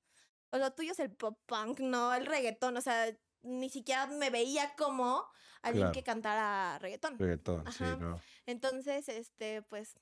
o lo tuyo es el pop punk, no el reggaetón. O sea, ni siquiera me veía como alguien Claro. que cantara reggaetón. Reggaetón, sí. ¿no? Entonces, este, pues,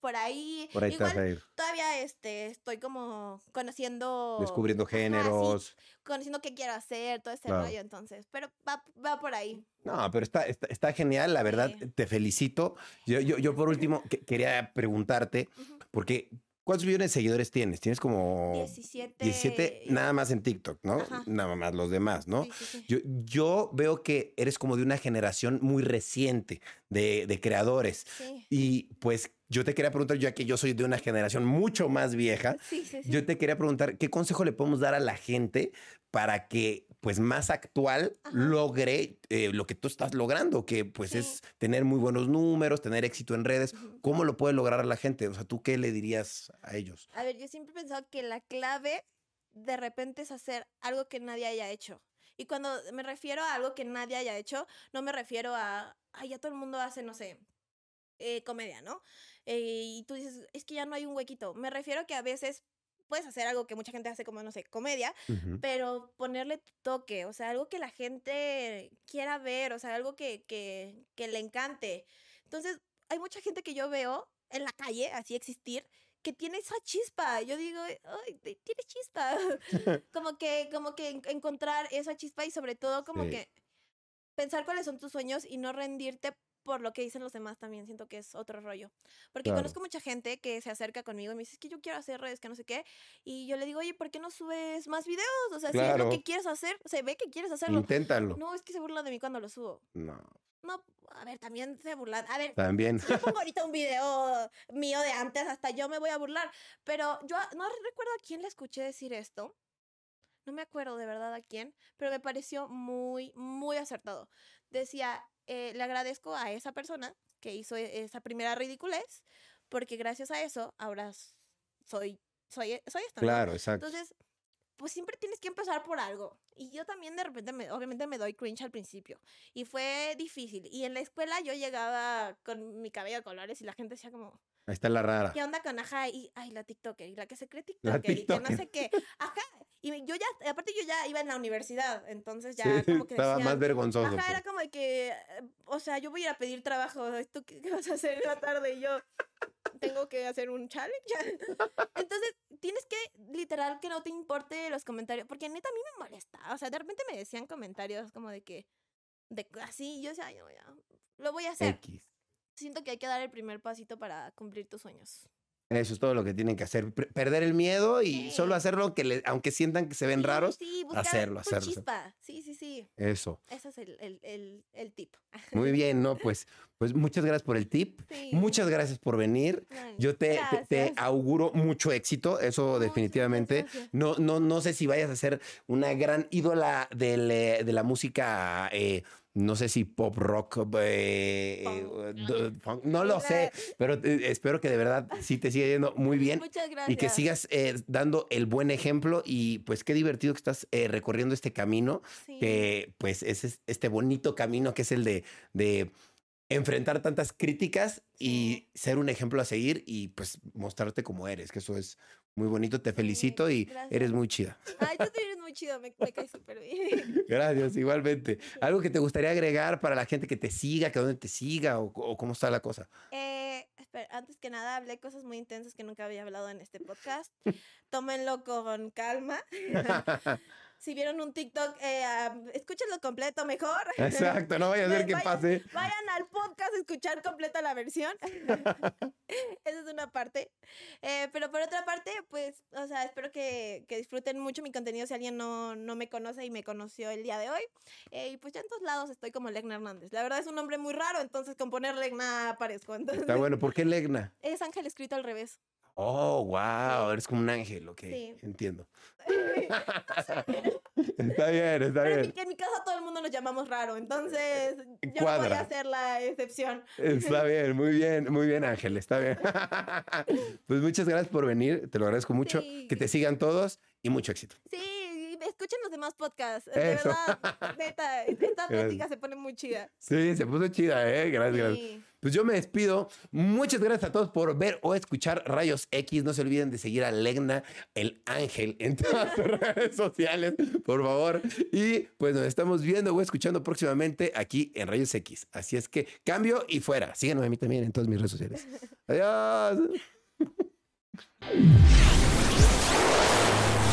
por ahí. Por ahí igual todavía este, estoy como conociendo. descubriendo Ajá, sí, géneros. conociendo qué quiero hacer, todo ese Claro. rollo, entonces. Pero va, va por ahí. No, pero está, está, está genial, la verdad, Sí. te felicito. Yo, yo, yo por último que- quería preguntarte, porque ¿cuántos millones de seguidores tienes? Tienes como 17. 17 nada más en TikTok, ¿no? Ajá. Nada más los demás, ¿no? Sí, sí, sí. Yo, yo veo que eres como de una generación muy reciente de, de creadores. Sí, Y pues yo te quería preguntar, ya que yo soy de una generación mucho más vieja, sí, sí. sí. yo te quería preguntar, ¿qué consejo le podemos dar a la gente para que pues más actual Ajá. logre eh, lo que tú estás logrando, que pues es tener muy buenos números, tener éxito en redes? ¿Cómo lo puede lograr la gente? O sea, ¿tú qué le dirías a ellos? A ver, yo siempre he pensado que la clave de repente es hacer algo que nadie haya hecho. Y cuando me refiero a algo que nadie haya hecho, no me refiero a, ay, ya todo el mundo hace, no sé, eh, comedia, ¿no? Eh, y tú dices, es que ya no hay un huequito. Me refiero a que a veces puedes hacer algo que mucha gente hace como, no sé, comedia, pero ponerle tu toque, o sea, algo que la gente quiera ver, o sea, algo que, que, que le encante. Entonces, hay mucha gente que yo veo en la calle, así existir, que tiene esa chispa. Yo digo, ay, tienes chispa. como que, como que en- encontrar esa chispa y sobre todo como Sí. que pensar cuáles son tus sueños y no rendirte por lo que dicen los demás también siento que es otro rollo. Porque Claro. conozco mucha gente que se acerca conmigo y me dice, es que yo quiero hacer redes, que no sé qué. Y yo le digo, oye, ¿por qué no subes más videos? O sea, si es lo que quieres hacer, se ve que quieres hacerlo. Inténtalo. No, es que se burlan de mí cuando lo subo. No, No, a ver, también se burlan. A ver, también. si yo pongo ahorita un video mío de antes, hasta yo me voy a burlar. Pero yo no recuerdo a quién le escuché decir esto. No me acuerdo de verdad a quién, pero me pareció muy, muy acertado. Decía, eh, le agradezco a esa persona que hizo e- esa primera ridiculez, porque gracias a eso ahora soy, soy, soy esto. ¿no? Claro, exacto. Entonces, pues siempre tienes que empezar por algo. Y yo también de repente, me, obviamente me doy cringe al principio. Y fue difícil. Y en la escuela yo llegaba con mi cabello de colores y la gente decía como, Ahí está la rara. ¿qué onda con ajá? Y, ay, la TikToker, y la que se cree TikToker, y que no sé qué. Ajá. Y me- yo ya, aparte yo ya iba en la universidad, entonces ya Sí, como que estaba más vergonzoso. Ajá, era como de que, o sea, yo voy a ir a pedir trabajo, ¿tú qué, qué vas a hacer en la tarde? Y yo tengo que hacer un challenge. Entonces, tienes que, literal, que no te importe los comentarios, porque neta a mí me molesta. O sea, de repente me decían comentarios como de que, de así, yo decía, ay, no, ya, lo voy a hacer. X. Siento que hay que dar el primer pasito para cumplir tus sueños. Eso es todo lo que tienen que hacer. Perder el miedo y Sí. solo hacerlo, que le- aunque sientan que se ven Sí, raros, sí, hacerlo, hacerlo. chispa. Sí, sí, sí. eso. Ese es el, el, el, el tip. Muy bien, ¿no? Pues, pues muchas gracias por el tip. Muchas gracias por venir. Ay, Yo te, te- auguro mucho éxito, eso definitivamente. No, no, no sé si vayas a ser una gran ídola del, eh, de la música, eh, no sé si pop rock, eh, eh, funk, no lo sé, pero eh, espero que de verdad sí te siga yendo muy bien. Muchas gracias. Y que sigas eh, dando el buen ejemplo y pues qué divertido que estás eh, recorriendo este camino, Sí. que pues es es- este bonito camino que es el de, de enfrentar tantas críticas y ser un ejemplo a seguir y pues mostrarte como eres, que eso es muy bonito, te felicito y gracias. eres muy chida. Ay, tú también eres muy chido, me, me caes súper bien. Gracias, igualmente. ¿Algo que te gustaría agregar para la gente que te siga, que dónde te siga o, o cómo está la cosa? Eh, espera, antes que nada, hablé cosas muy intensas que nunca había hablado en este podcast. Tómenlo con calma. si vieron un TikTok, eh, ah, escúchenlo completo mejor. Exacto, no vaya a ser que vaya- pase. Vayan al podcast a escuchar completa la versión. Esa es una parte. Eh, pero por otra parte, pues, o sea, espero que, que disfruten mucho mi contenido si alguien no, no me conoce y me conoció el día de hoy. Eh, y pues ya en todos lados estoy como Legna Hernández. La verdad es un nombre muy raro, entonces con poner Legna aparezco. Entonces, Está bueno, ¿por qué Legna? es Ángel escrito al revés. Oh, wow, eres como un ángel, ok, Sí. entiendo. está bien, está Pero en bien. mi, en mi casa todo el mundo nos llamamos raro, entonces yo no voy a ser la excepción. Está bien, muy bien, muy bien, Ángel, está bien. Pues muchas gracias por venir, te lo agradezco mucho. Sí. Que te sigan todos y mucho éxito. Sí, escuchen los demás podcasts. De Eso. verdad, neta, esta plática se pone muy chida. Sí, se puso chida, ¿eh? Gracias, gracias. Pues yo me despido. Muchas gracias a todos por ver o escuchar Rayos X. No se olviden de seguir a Legna, el ángel, en todas sus redes sociales, por favor. Y pues nos estamos viendo o escuchando próximamente aquí en Rayos X. Así es que cambio y fuera. Síganme a mí también en todas mis redes sociales. Adiós.